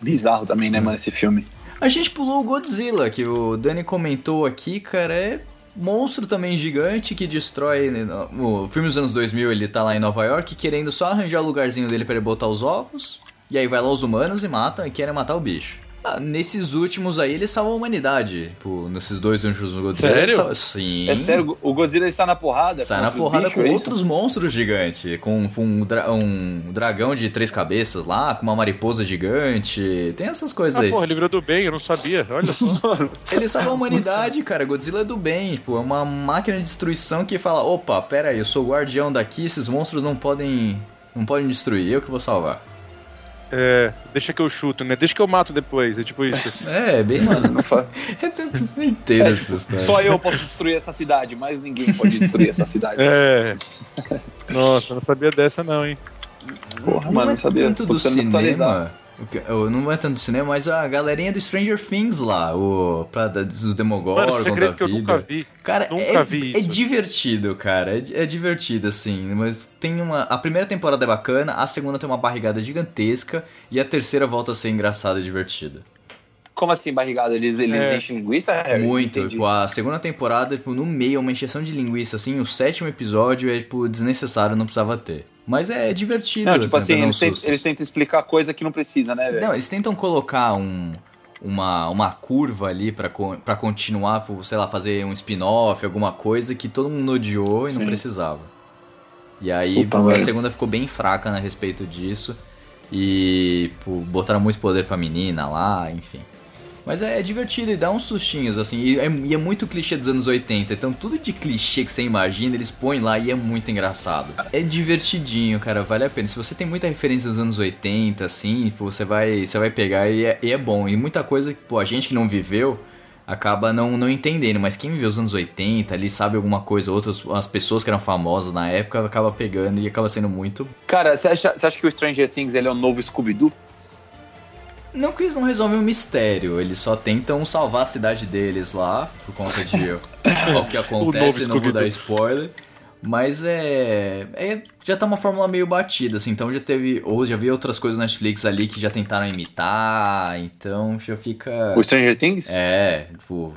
Bizarro também, Hum. né, mano, esse filme. A gente pulou o Godzilla, que o Dani comentou aqui, cara, é monstro também gigante que destrói... né, O filme dos anos 2000, ele tá lá em Nova York querendo só arranjar o lugarzinho dele pra ele botar os ovos. E aí vai lá os humanos e matam e querem matar o bicho. Ah, nesses últimos aí, ele salva a humanidade. Tipo, nesses dois últimos Godzilla. Sério? salva- Sim. É sério, o Godzilla está na porrada? Sai na porrada bichos, com é outros monstros gigantes. Com, com um, dra- um dragão de três cabeças lá, com uma mariposa gigante. Tem essas coisas Ah, aí. porra, ele virou do bem, eu não sabia. Olha só. <laughs> Ele salva a humanidade, cara. Godzilla é do bem. Tipo, é uma máquina de destruição que fala: opa, pera aí, eu sou o guardião daqui, esses monstros não podem. Não podem destruir, eu que vou salvar. É, deixa que eu chuto, né? Deixa que eu mato depois. É tipo isso. É, bem. Mano, não fa... <laughs> É tanto inteiro É, essa tipo, história. só eu posso destruir essa cidade, mas ninguém pode destruir essa cidade. É. Nossa, eu não sabia dessa não, hein? Porra, não mano, é não sabia. tanto Tô do cinema. Não é tanto do cinema, mas a galerinha do Stranger Things lá, o pra, Mano, Demogorgon você da acredita que eu vida. nunca vi. Cara, Nunca é, vi é divertido, cara. É, é divertido, assim. Mas tem uma. A primeira temporada é bacana, a segunda tem uma barrigada gigantesca e a terceira volta a ser engraçada e divertida. Como assim, barrigada? Eles, eles É. enchem linguiça, Harry? Muito. Entendi. Tipo, a segunda temporada, tipo, no meio, uma encheção de linguiça, assim. O sétimo episódio é, tipo, desnecessário, não precisava ter. Mas é divertido, Não, tipo assim, dar eles, tentam, eles tentam explicar coisa que não precisa, né, velho? Não, eles tentam colocar um, uma, uma curva ali pra, co- pra continuar, por, sei lá, fazer um spin-off, alguma coisa que todo mundo odiou e não Sim. precisava. E aí pô, a velho. segunda ficou bem fraca a respeito disso. E pô, botaram muito poder pra menina lá, enfim. Mas é, é divertido e dá uns sustinhos, assim. E é, e é muito clichê dos anos 80. Então tudo de clichê que você imagina, eles põem lá e é muito engraçado. É divertidinho, cara. Vale a pena. Se você tem muita referência dos anos 80, assim, você vai, você vai pegar e é, e é bom. E muita coisa que, pô, a gente que não viveu acaba não, não entendendo. Mas quem viveu os anos 80 ali sabe alguma coisa, outras as pessoas que eram famosas na época acaba pegando e acaba sendo muito Cara, você acha, você acha que o Stranger Things ele é o novo Scooby-Doo? Não que eles não resolvem o mistério, eles só tentam salvar a cidade deles lá, por conta de <laughs> o que acontece, não vou dar spoiler. Mas é, é. Já tá uma fórmula meio batida, assim, então já teve. Ou já vi outras coisas na Netflix ali que já tentaram imitar, então já fica. O Stranger Things? É, tipo.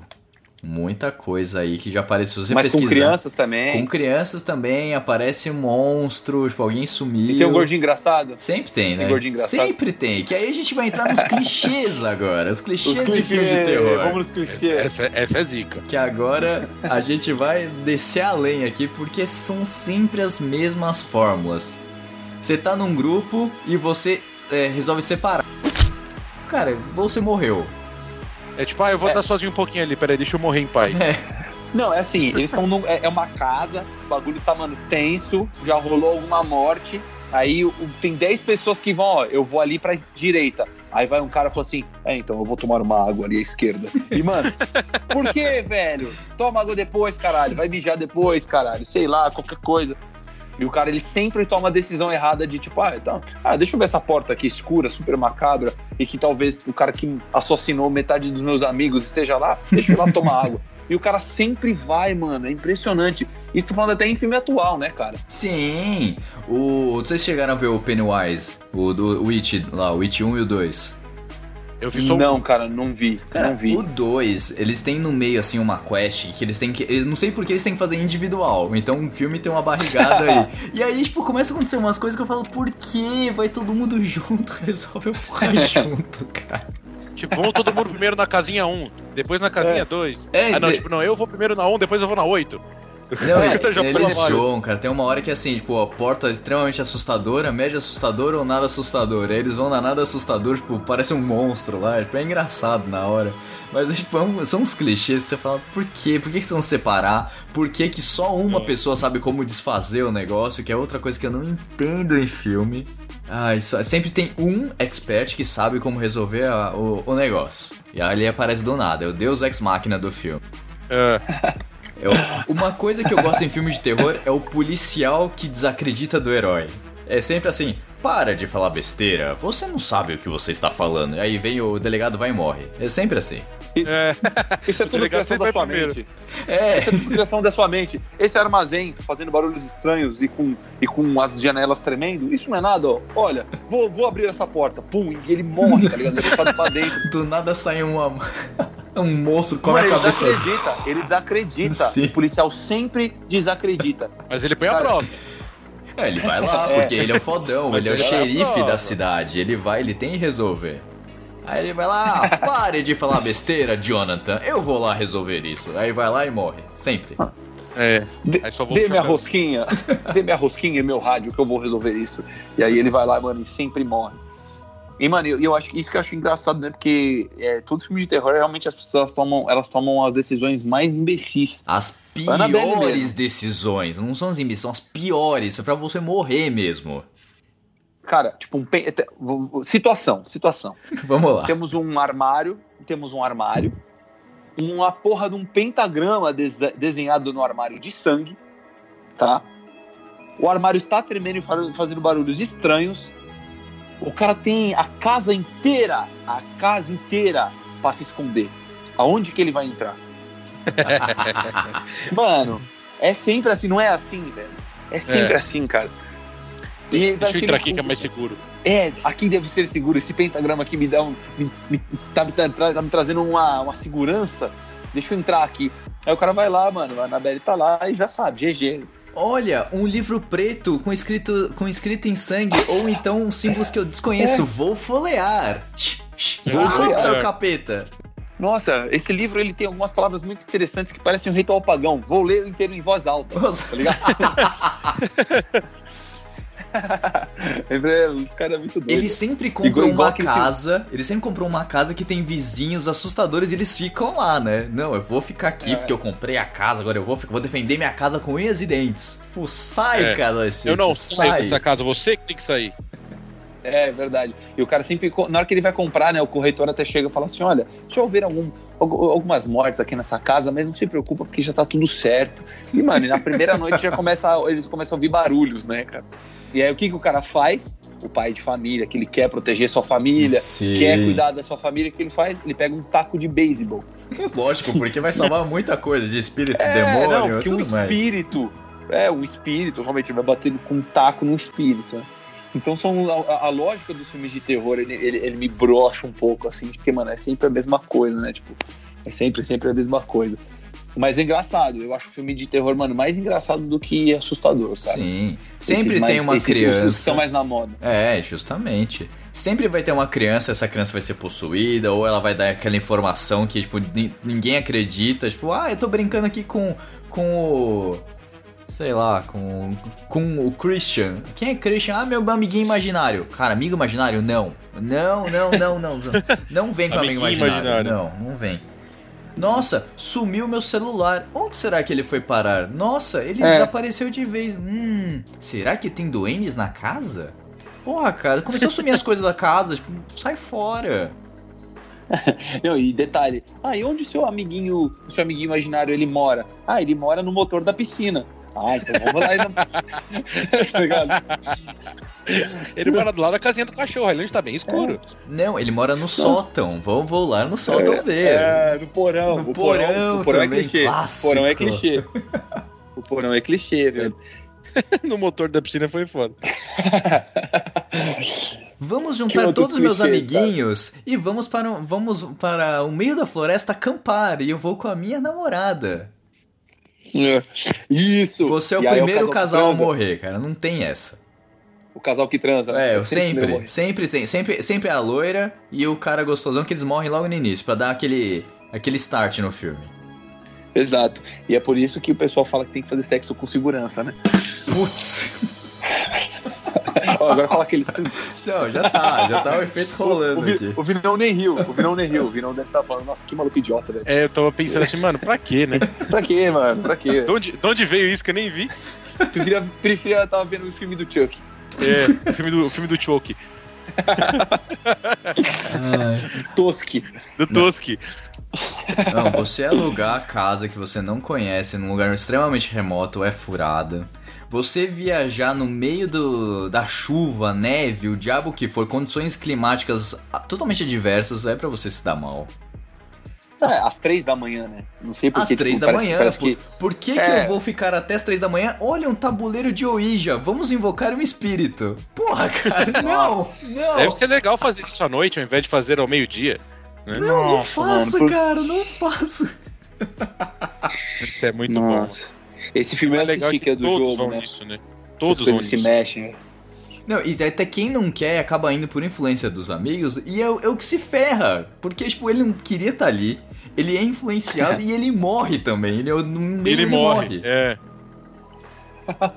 Muita coisa aí que já apareceu. Você Mas com crianças também. Com crianças também, aparece um monstro, tipo, alguém sumiu. E tem um gordinho engraçado. Sempre tem, né? Tem gordinho engraçado. Sempre tem. Que aí a gente vai entrar nos clichês <laughs> agora. Os clichês Os de filme de clichês, terror. Vamos nos clichês. Essa, essa é zica. Que agora a gente vai descer além aqui, porque são sempre as mesmas fórmulas. Você tá num grupo e você é, resolve separar. Cara, você morreu. É tipo, ah, eu vou É. andar sozinho um pouquinho ali, peraí, deixa eu morrer em paz. Não, é assim, eles estão num. É, é uma casa, o bagulho tá, mano, tenso, já rolou alguma morte. Aí o- tem 10 pessoas que vão, ó, eu vou ali pra direita. Aí vai um cara e fala assim: É, então eu vou tomar uma água ali à esquerda. E, mano, por que, velho? Toma água depois, caralho. Vai mijar depois, caralho. Sei lá, qualquer coisa. E o cara, ele sempre toma a decisão errada de tipo, ah, então, ah, deixa eu ver essa porta aqui escura, super macabra, e que talvez o cara que assassinou metade dos meus amigos esteja lá, deixa eu ir lá tomar água. E o cara sempre vai, mano, é impressionante. Isso tô falando até em filme atual, né, cara? Sim! O, vocês chegaram a ver o Pennywise, o do Witch lá, o Witch 1 e o 2. Eu vi só um. Não, cara, não vi. Cara, não vi. o 2, eles têm no meio assim uma quest que eles têm que. Eles não sei porque eles têm que fazer individual. Então o filme tem uma barrigada aí. <laughs> E aí, tipo, começa a acontecer umas coisas que eu falo, por que? Vai todo mundo <laughs> junto, resolve a porra <laughs> junto, cara. Tipo, vamos todo mundo primeiro na casinha 1, depois na casinha 2. É, ah, não, de- tipo, não, eu vou primeiro na 1, depois eu vou na 8. Não, é, eles lá, zoam, cara. Tem uma hora que assim, tipo, a porta é extremamente assustadora, média assustadora ou nada assustador. Aí eles vão na nada assustador, tipo, parece um monstro lá. Tipo, é engraçado na hora. Mas tipo, é são uns clichês que você fala, por quê? Por que, que vocês vão separar? Por que, que só uma pessoa sabe como desfazer o negócio? Que é outra coisa que eu não entendo em filme. Ah, isso sempre tem um expert que sabe como resolver a- o, o negócio. E aí ele aparece do nada, é o Deus Ex Machina do filme. É, <laughs> O- uma coisa que eu gosto em filmes de terror é o policial que desacredita do herói. É sempre assim, para de falar besteira, você não sabe o que você está falando. E aí vem o delegado, vai e morre. É sempre assim. é. <laughs> Isso é tudo criação da sua primeiro. mente. É, Isso é tudo criação da sua mente. Esse armazém fazendo barulhos estranhos e com, e com as janelas tremendo, isso não é nada, ó. Olha, vou, vou abrir essa porta. Pum, e ele morre, tá ligado? Ele pra dentro. <laughs> do nada sai uma, <laughs> um monstro com a Mano, ele cabeça. desacredita, ele desacredita. Sim. O policial sempre desacredita. Mas ele põe a Cara, prova. É, ele vai lá, É. porque ele é o fodão, Mas ele é o é xerife da cidade. Ele vai, ele tem que resolver. Aí ele vai lá, pare de falar besteira, Jonathan. Eu vou lá resolver isso. Aí vai lá e morre. Sempre. É. Dê, Aí só vou dê minha rosquinha, <laughs> dê minha rosquinha e meu rádio que eu vou resolver isso. E aí ele vai lá, mano, e sempre morre. E, mano, eu, eu acho isso que eu acho engraçado, né? Porque é, todos os filmes de terror, realmente as pessoas tomam, elas tomam as decisões mais imbecis. As piores decisões. Não são as imbecis, são as piores. É pra você morrer mesmo. Cara, tipo, um situação, situação. <laughs> Vamos lá. Temos um armário, temos um armário, uma porra de um pentagrama des- desenhado no armário de sangue, tá? O armário está tremendo e fa- fazendo barulhos estranhos. O cara tem a casa inteira, a casa inteira pra se esconder. Aonde que ele vai entrar? <laughs> Mano, é sempre assim, não é assim, velho. É sempre É. assim, cara. E Deixa eu entrar aqui que é mais seguro. é, aqui deve ser seguro. Esse pentagrama aqui me dá um. Me, me- tá, me tra- tá me trazendo uma, uma segurança. Deixa eu entrar aqui. Aí o cara vai lá, mano. A Anabelle tá lá e já sabe, GG. Olha, um livro preto com escrito, com escrito em sangue, ou então símbolos que eu desconheço. Vou folhear. Vou folhear. seu capeta. Nossa, esse livro ele tem algumas palavras muito interessantes que parecem um ritual pagão. Vou ler inteiro em voz alta, Nossa. tá ligado? <laughs> <laughs> <laughs> É, Os caras é muito doidos. Ele sempre comprou igual uma casa, ele sempre comprou uma casa que tem vizinhos assustadores e eles ficam lá, né? Não, eu vou ficar aqui É. porque eu comprei a casa, agora eu vou, ficar- vou defender minha casa com unhas e dentes. Pô, sai, É. cara, Eu não saio sai. dessa casa, você que tem que sair. É verdade. E o cara sempre, na hora que ele vai comprar, né, o corretor até chega e fala assim: olha, deixa eu ver algum, algu- algumas mortes aqui nessa casa, mas não se preocupa porque já tá tudo certo. E, mano, e na primeira <laughs> noite já começa, eles começam a ouvir barulhos, né, cara? E aí o que, que o cara faz? O pai de família, que ele quer proteger sua família, Sim. quer cuidar da sua família, o que ele faz? Ele pega um taco de beisebol. <laughs> Lógico, porque vai salvar muita coisa de espírito, É, demônio, não, um tudo mais. espírito, é, um espírito, realmente vai bater com um taco no espírito, né? Então são a, a lógica dos filmes de terror, ele, ele, ele me brocha um pouco, assim, porque, mano, é sempre a mesma coisa, né? Tipo, é sempre, sempre a mesma coisa. Mas é engraçado, eu acho o filme de terror, mano, mais engraçado do que assustador, cara. Sim. Esses Sempre mais- tem uma esses- Os que criança. estão mais na moda. É, justamente. Sempre vai ter uma criança, essa criança vai ser possuída, ou ela vai dar aquela informação que, tipo, ni- ninguém acredita. Tipo, ah, eu tô brincando aqui com, com o. Sei lá, com, com o Christian. Quem é Christian? Ah, meu amiguinho imaginário. Cara, amigo imaginário? Não. Não, não, não, não. Não, <laughs> vem com amigo imaginário. imaginário. Não, não vem. Nossa, sumiu meu celular. Onde será que ele foi parar? Nossa, ele É. desapareceu de vez. Hum, será que tem duendes na casa? Porra, cara, começou a sumir as coisas da casa, tipo, sai fora. <laughs> Não, e detalhe, ah, e onde o seu amiguinho, o seu amiguinho imaginário, ele mora? Ah, ele mora no motor da piscina. Ah, então vamos lá e não... <laughs> tá ligado? Ele mora do lado da casinha do cachorro, ali onde tá bem escuro. Não, ele mora no sótão. Vamos vou lá no sótão ver. É, no porão. No o porão o porão é também, clichê. clássico. <laughs> O porão é clichê. O porão é clichê, velho. no motor da piscina foi foda. <laughs> Vamos juntar todos os meus clichês, amiguinhos e vamos para, um- vamos para o meio da floresta acampar. E eu vou com a minha namorada. Isso. Você é o E primeiro que casal a transa. morrer, cara. Não tem essa. O casal que transa. né? É, eu sempre, sempre, sempre, sempre, sempre é a loira e o cara gostosão que eles morrem logo no início, pra dar aquele, aquele start no filme. Exato. E é por isso que o pessoal fala que tem que fazer sexo com segurança, né? Putz, <laughs> Ó, agora fala aquele. não, já tá, já tá o efeito rolando o, Vi- aqui. o Vinão nem riu. O Vinão nem riu. O Vinão deve estar falando, nossa, que maluco idiota, velho. É, eu tava pensando assim, mano, pra quê, né? <laughs> Pra quê, mano? Pra quê? De onde, de onde veio isso que eu nem vi? Preferia, preferia estar vendo o filme do Chuck. É, o filme do, o filme do Choke, Tosque. <laughs> do Toski. Não, você alugar a casa que você não conhece num lugar extremamente remoto é furada. Você viajar no meio do, da chuva, neve, o diabo que for, condições climáticas ah, totalmente adversas, é pra você se dar mal. É, às três da manhã, né? Não sei porque. Às três tipo, da parece- manhã. Parece por, que... por que, que É. eu vou ficar até as três da manhã? Olha, um tabuleiro de Ouija. Vamos invocar um espírito. Porra, cara, <laughs> não, não. Deve ser legal fazer isso à noite ao invés de fazer ao meio-dia. né? Não, não Nossa, faço, mano, por- cara, não faço. <laughs> Isso é muito bom. Esse filme eu É legal assisti, que é do todos jogo, vão né? nisso, né? As Todos vão coisas se nisso. mexem. né? Não, e até quem não quer acaba indo por influência dos amigos e é, o- é o que se ferra. Porque, tipo, ele não queria estar ali, ele é influenciado <laughs> e ele morre também. Ele, é meio Ele, morre. É.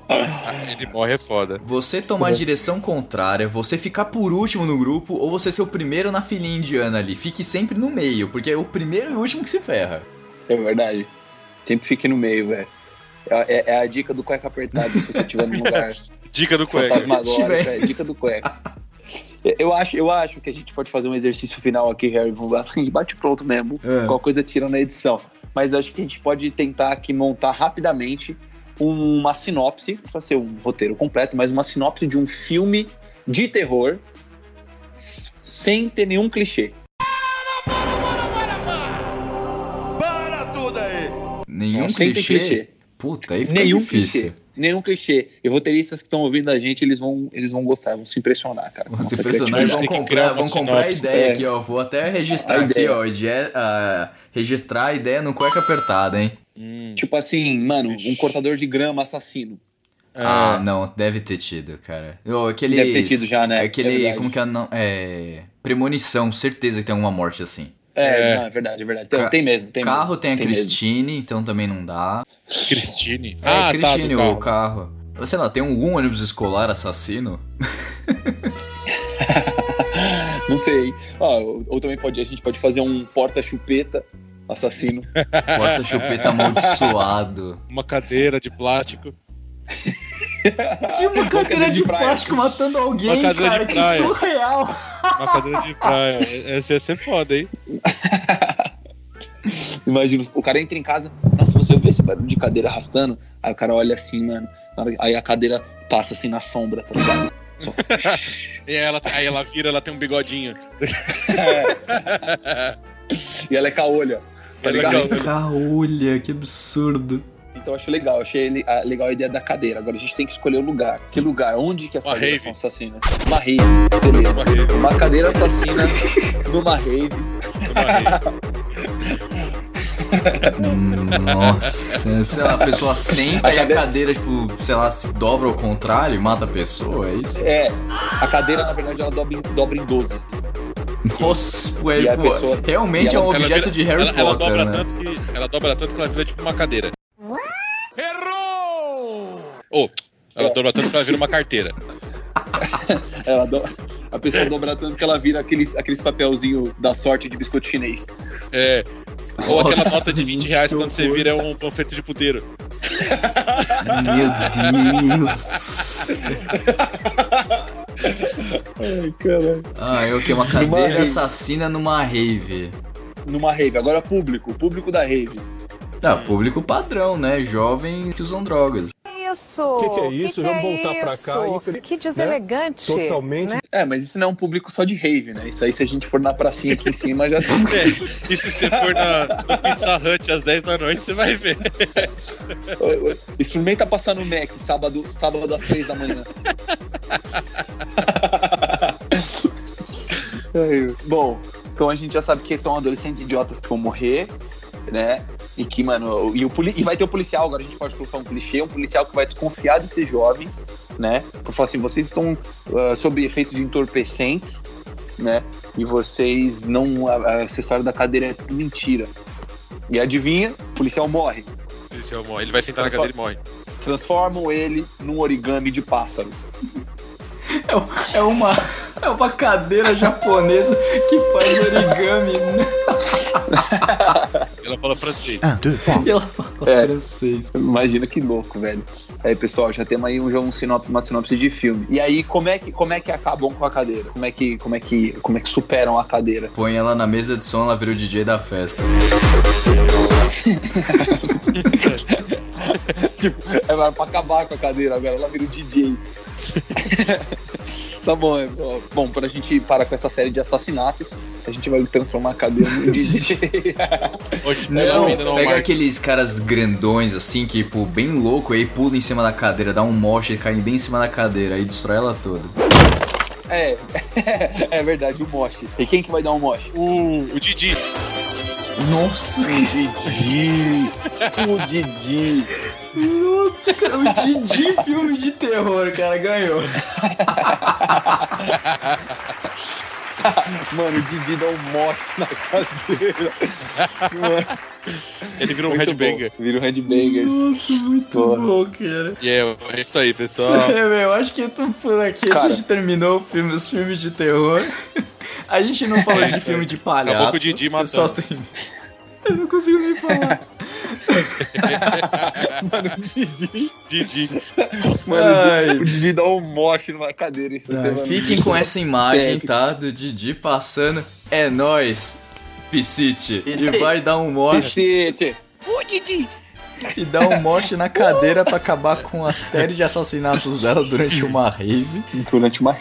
Ah, ele morre é foda. Você tomar a direção contrária, você ficar por último no grupo ou você ser o primeiro na filinha indiana ali. Fique sempre no meio, porque é o primeiro e o último que se ferra. É verdade. Sempre fique no meio, velho. É, é- é a dica do cueca apertado se você estiver num lugar <laughs> Dica do cueca. Tiver. É, dica do cueca. Eu acho, eu acho que a gente pode fazer um exercício final aqui, Harry. <laughs> Assim, bate pronto mesmo. É. Qual coisa tira na edição. Mas eu acho que a gente pode tentar aqui montar rapidamente uma sinopse. Não precisa ser um roteiro completo, mas uma sinopse de um filme de terror sem ter nenhum clichê. Nenhum Não, sem ter clichê. clichê. Puta, aí fica Nenhum difícil. clichê. Nenhum clichê. E roteiristas que estão ouvindo a gente, eles vão, eles vão gostar, vão se impressionar, cara. com Os nossa personagens vão comprar, vão comprar a ideia É. aqui, ó. Vou até registrar A aqui, ideia. ó. ide- ah, registrar a ideia no cueca apertada, hein? Hum, Tipo assim, mano, um cortador de grama assassino. é. Ah, não, deve ter tido, cara. Ô, aquele, Deve ter tido já, né? É Aquele, verdade. como que é, não, é... Premonição, certeza que tem alguma morte assim. É, É. não, é verdade, é verdade. Tem, Ca- tem mesmo, tem carro mesmo. tem a mesmo. Cristine, então também não dá. Cristine. É, ah, Cristine, tá, o carro. Ou Sei lá, tem algum ônibus escolar assassino? <laughs> Não sei. Ó, ou, ou também pode, a gente pode fazer um porta-chupeta assassino. <laughs> Porta-chupeta amaldiçoado. Uma cadeira de plástico. <laughs> Que uma cadeira de, de praia. plástico matando alguém, cara, que surreal. Uma cadeira de praia. Essa ia ser foda, hein? <laughs> Imagina, o cara entra em casa, nossa, você vê esse barulho de cadeira arrastando? Aí o cara olha assim, mano. Aí a cadeira passa assim na sombra, tá ligado? Só- <laughs> <laughs> E aí ela, aí ela vira, ela tem um bigodinho. e ela é caolha. Tá Ela é ligado? Caolha, que absurdo. Então eu acho legal, eu achei ele- a- legal a ideia da cadeira. Agora a gente tem que escolher o lugar. Que lugar? Onde que as Uma cadeiras rave. são assassinas? Uma rave, beleza. Uma rave. Uma cadeira assassina numa rave. Uma rave. Nossa, sei lá, a pessoa senta A e a cadeira- cadeira, tipo, sei lá, se dobra ao contrário e mata a pessoa, é isso? É, a cadeira, na verdade, ela dobra em, dobra em 12. Nossa, pô, a pô, pessoa- realmente e é ela- um Ela objeto vira- de Harry ela, ela Potter, dobra né? tanto que ela dobra tanto que ela vira tipo uma cadeira. Errou! Oh, ela É. dobra tanto que ela vira uma carteira. <laughs> Ela do- A pessoa dobra tanto que ela vira aqueles, aqueles papelzinho da sorte de biscoito chinês. É. Ou aquela Nossa, nota de 20 reais quando você vira um panfleto de puteiro. Meu Deus. Ai, caralho. Ah, é o que? Uma Numa cadeira rave. assassina numa rave. Numa rave. Agora público, público da rave. Ah, público padrão, né? Jovens que usam drogas. Isso! O que, que é isso? Que Vamos que é voltar pra cá. isso? infeliz- Que né? deselegante. Totalmente. É, mas isso não é um público só de rave, né? Isso aí, se a gente for na pracinha aqui em cima, já <laughs> tá. É, e se você for na, no Pizza Hut às 10 da noite, você vai ver. Experimenta passar no Mac sábado, sábado às três da manhã. <laughs> Bom, então a gente já sabe que são adolescentes idiotas que vão morrer, né? E que, mano, e, o poli- e vai ter o policial, agora a gente pode colocar um clichê, um policial que vai desconfiar desses jovens, né? Pra falar assim, vocês estão ah, sob efeito de entorpecentes, né? E vocês não. a- a- Essa história da cadeira é tudo mentira. E adivinha, o policial morre. O mo- Ele vai sentar na cadeira e morre. Transformam ele num origami de pássaro. É, é uma, é uma cadeira japonesa que faz origami. Ela fala francês. E ela fala É. francês. Imagina que louco, velho. Aí, pessoal, já temos aí um, já um sinopse, uma sinopse de filme. E aí, como é que, como é que acabam com a cadeira? Como é que, como é que, como é que superam a cadeira? Põe ela na mesa de som, ela vira o DJ da festa. <laughs> tipo, é pra pra acabar com a cadeira agora, ela vira o DJ. <laughs> tá bom, é, ó, bom, pra gente parar com essa série de assassinatos, a gente vai transformar a cadeira num DJ. Não, ainda não pega marca. aqueles caras grandões assim, que, tipo, bem louco, aí pula em cima da cadeira, dá um moche e cai bem em cima da cadeira, aí destrói ela toda. é, <laughs> é verdade, o moche. E quem que vai dar um moche? O, o Didi. Nossa, O Didi. o Didi. nossa, cara, o Didi filme de terror, cara, ganhou. Mano, o Didi dá um moche na cadeira. Mano, <laughs> Ele virou um headbanger. bom. Vira um headbanger. Nossa, muito Porra. bom, cara. E é, é isso aí, pessoal. <laughs> É, meu, acho que tô por aqui. A Cara. gente terminou o filme, os filmes de terror. A gente não falou de filme de palhaço. Acabou com o Didi matando. tem... Eu não consigo nem falar. Mano, o Didi. Didi. Mano, o Didi dá um moche numa cadeira. Isso Tá, vai- fiquem com essa imagem, Sério. tá? Do Didi passando. É nóis, Piscite. E vai dar um moche Cacete. e dar um moche na cadeira pra acabar com a série de assassinatos dela durante uma rave. Durante uma.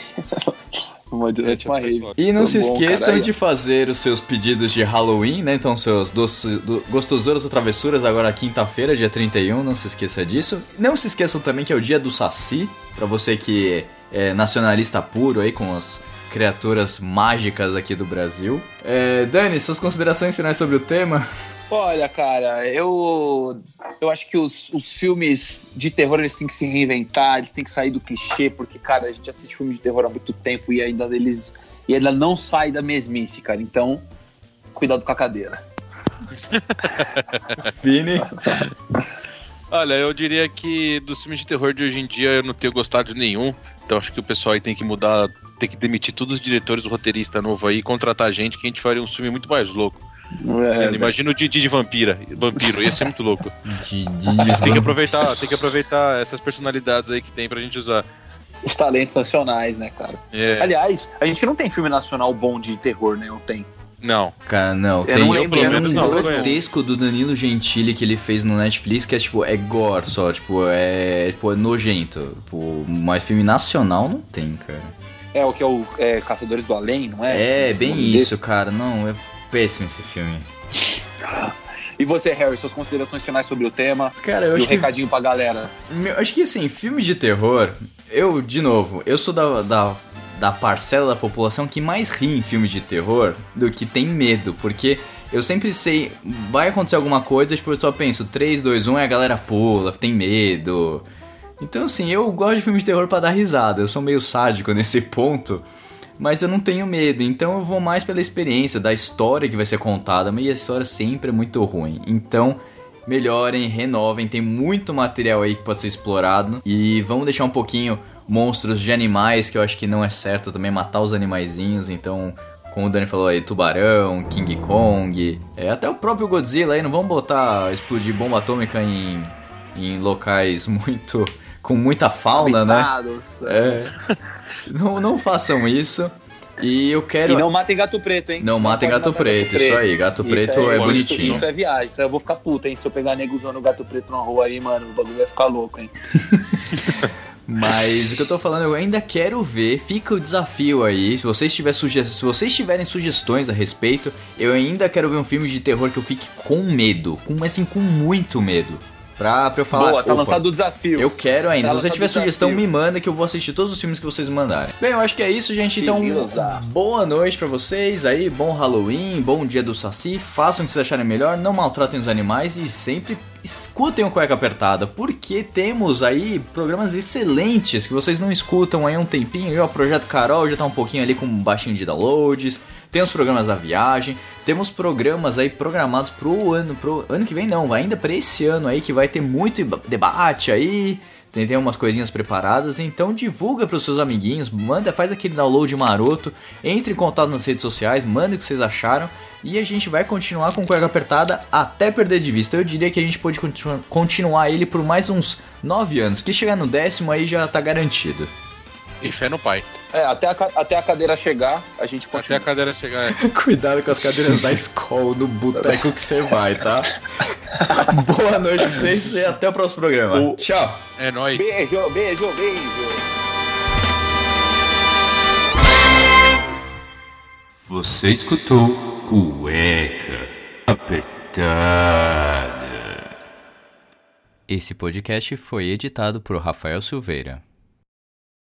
uma durante uma rave. E não Foi se bom, esqueçam caralho. de fazer os seus pedidos de Halloween, né? Então, seus doce, do, gostosuras ou travessuras agora quinta-feira, dia 31, não se esqueça disso. Não se esqueçam também que é o dia do Saci, pra você que é nacionalista puro aí com as criaturas mágicas aqui do Brasil. É, Dani, suas considerações finais sobre o tema? Olha, cara, eu eu acho que os, os filmes de terror eles têm que se reinventar, eles têm que sair do clichê, porque, cara, a gente assiste filme de terror há muito tempo e ainda eles e ainda não sai da mesmice, cara. Então, cuidado com a cadeira. <laughs> Vini? Olha, eu diria que dos filmes de terror de hoje em dia eu não tenho gostado de nenhum. Então acho que o pessoal aí tem que mudar, tem que demitir todos os diretores, o roteirista novo aí e contratar gente que a gente faria um filme muito mais louco. É, Imagina o Didi de vampira, vampiro, ia ser muito louco. <laughs> Tem que aproveitar, tem que aproveitar essas personalidades aí que tem pra gente usar. os talentos nacionais, né, cara? É, Aliás, a gente não tem filme nacional bom de terror, né? Não tem. não. Cara, não, Eu tem, não tem lembro, um menos grotesco do Danilo Gentili que ele fez no Netflix que é tipo, é gore só, tipo, é, tipo, é nojento. Tipo, mas filme nacional não tem, cara. É o que é o é, Caçadores do Além, não é? É, bem Um isso, desse. cara. Não, é péssimo esse filme. E você, Harry, suas considerações finais sobre o tema Cara, eu e acho o que, recadinho pra galera. meu, acho que assim, filme de terror, eu, de novo, eu sou da, da, da parcela da população que mais ri em filmes de terror do que tem medo, porque eu sempre sei, vai acontecer alguma coisa, tipo, eu só penso, 3, 2, 1 e a galera pula, tem medo. Então, assim, eu gosto de filmes de terror pra dar risada, eu sou meio sádico <laughs> nesse ponto. Mas eu não tenho medo, então eu vou mais pela experiência, da história que vai ser contada, mas a história sempre é muito ruim. Então, melhorem, renovem, tem muito material aí que pode ser explorado. E vamos deixar um pouquinho monstros de animais, que eu acho que não é certo também matar os animaizinhos, então. Como o Dani falou aí, tubarão, King Kong, é, até o próprio Godzilla aí, não vamos botar explodir bomba atômica em, em locais <laughs> muito. Com muita fauna, né? Habitados, É. Não, não façam isso. E eu quero. E não matem gato preto, hein? Não matem pode gato matar preto, isso aí, gato preto é isso- bonitinho. Isso, é viagem, isso aí eu vou ficar puta, hein? Se eu pegar nego usando gato preto na rua aí, mano, o bagulho vai ficar louco, hein? <laughs> Mas o que eu tô falando, eu ainda quero ver, fica o desafio aí. Se vocês, tiver suge... Se vocês tiverem sugestões a respeito, eu ainda quero ver um filme de terror que eu fique com medo. Com, assim, com muito medo. Pra, pra eu falar. Boa, tá "Opa, lançado o desafio. Eu quero ainda. Tá Se você tiver sugestão, desafio. me manda que eu vou assistir todos os filmes que vocês mandarem. Bem, eu acho que é isso, gente. Então, Beleza. boa noite pra vocês aí. Bom Halloween, bom dia do Saci. Façam o que vocês acharem melhor. Não maltratem os animais e sempre escutem o Cueca Apertada. Porque temos aí programas excelentes que vocês não escutam aí há um tempinho. Já o Projeto Carol já tá um pouquinho ali com um baixinho de downloads. Tem os programas da viagem, temos programas aí programados pro ano, pro ano que vem não, ainda pra esse ano aí que vai ter muito debate aí, tem, tem umas coisinhas preparadas, então divulga pros seus amiguinhos, manda, faz aquele download maroto, entre em contato nas redes sociais, manda o que vocês acharam e a gente vai continuar com cueca apertada até perder de vista. Eu diria que a gente pode continu continuar ele por mais uns 9 anos, que chegar no décimo aí já tá garantido. E fé no pai. É, até a, até a cadeira chegar, a gente Até continua. a cadeira chegar. é. <laughs> Cuidado com as cadeiras da escola, no boteco que você vai, tá? <laughs> Boa noite pra vocês e até o próximo programa. O- Tchau. É nóis. Beijo, beijo, beijo. Você escutou Cueca Apertada. Esse podcast foi editado por Rafael Silveira.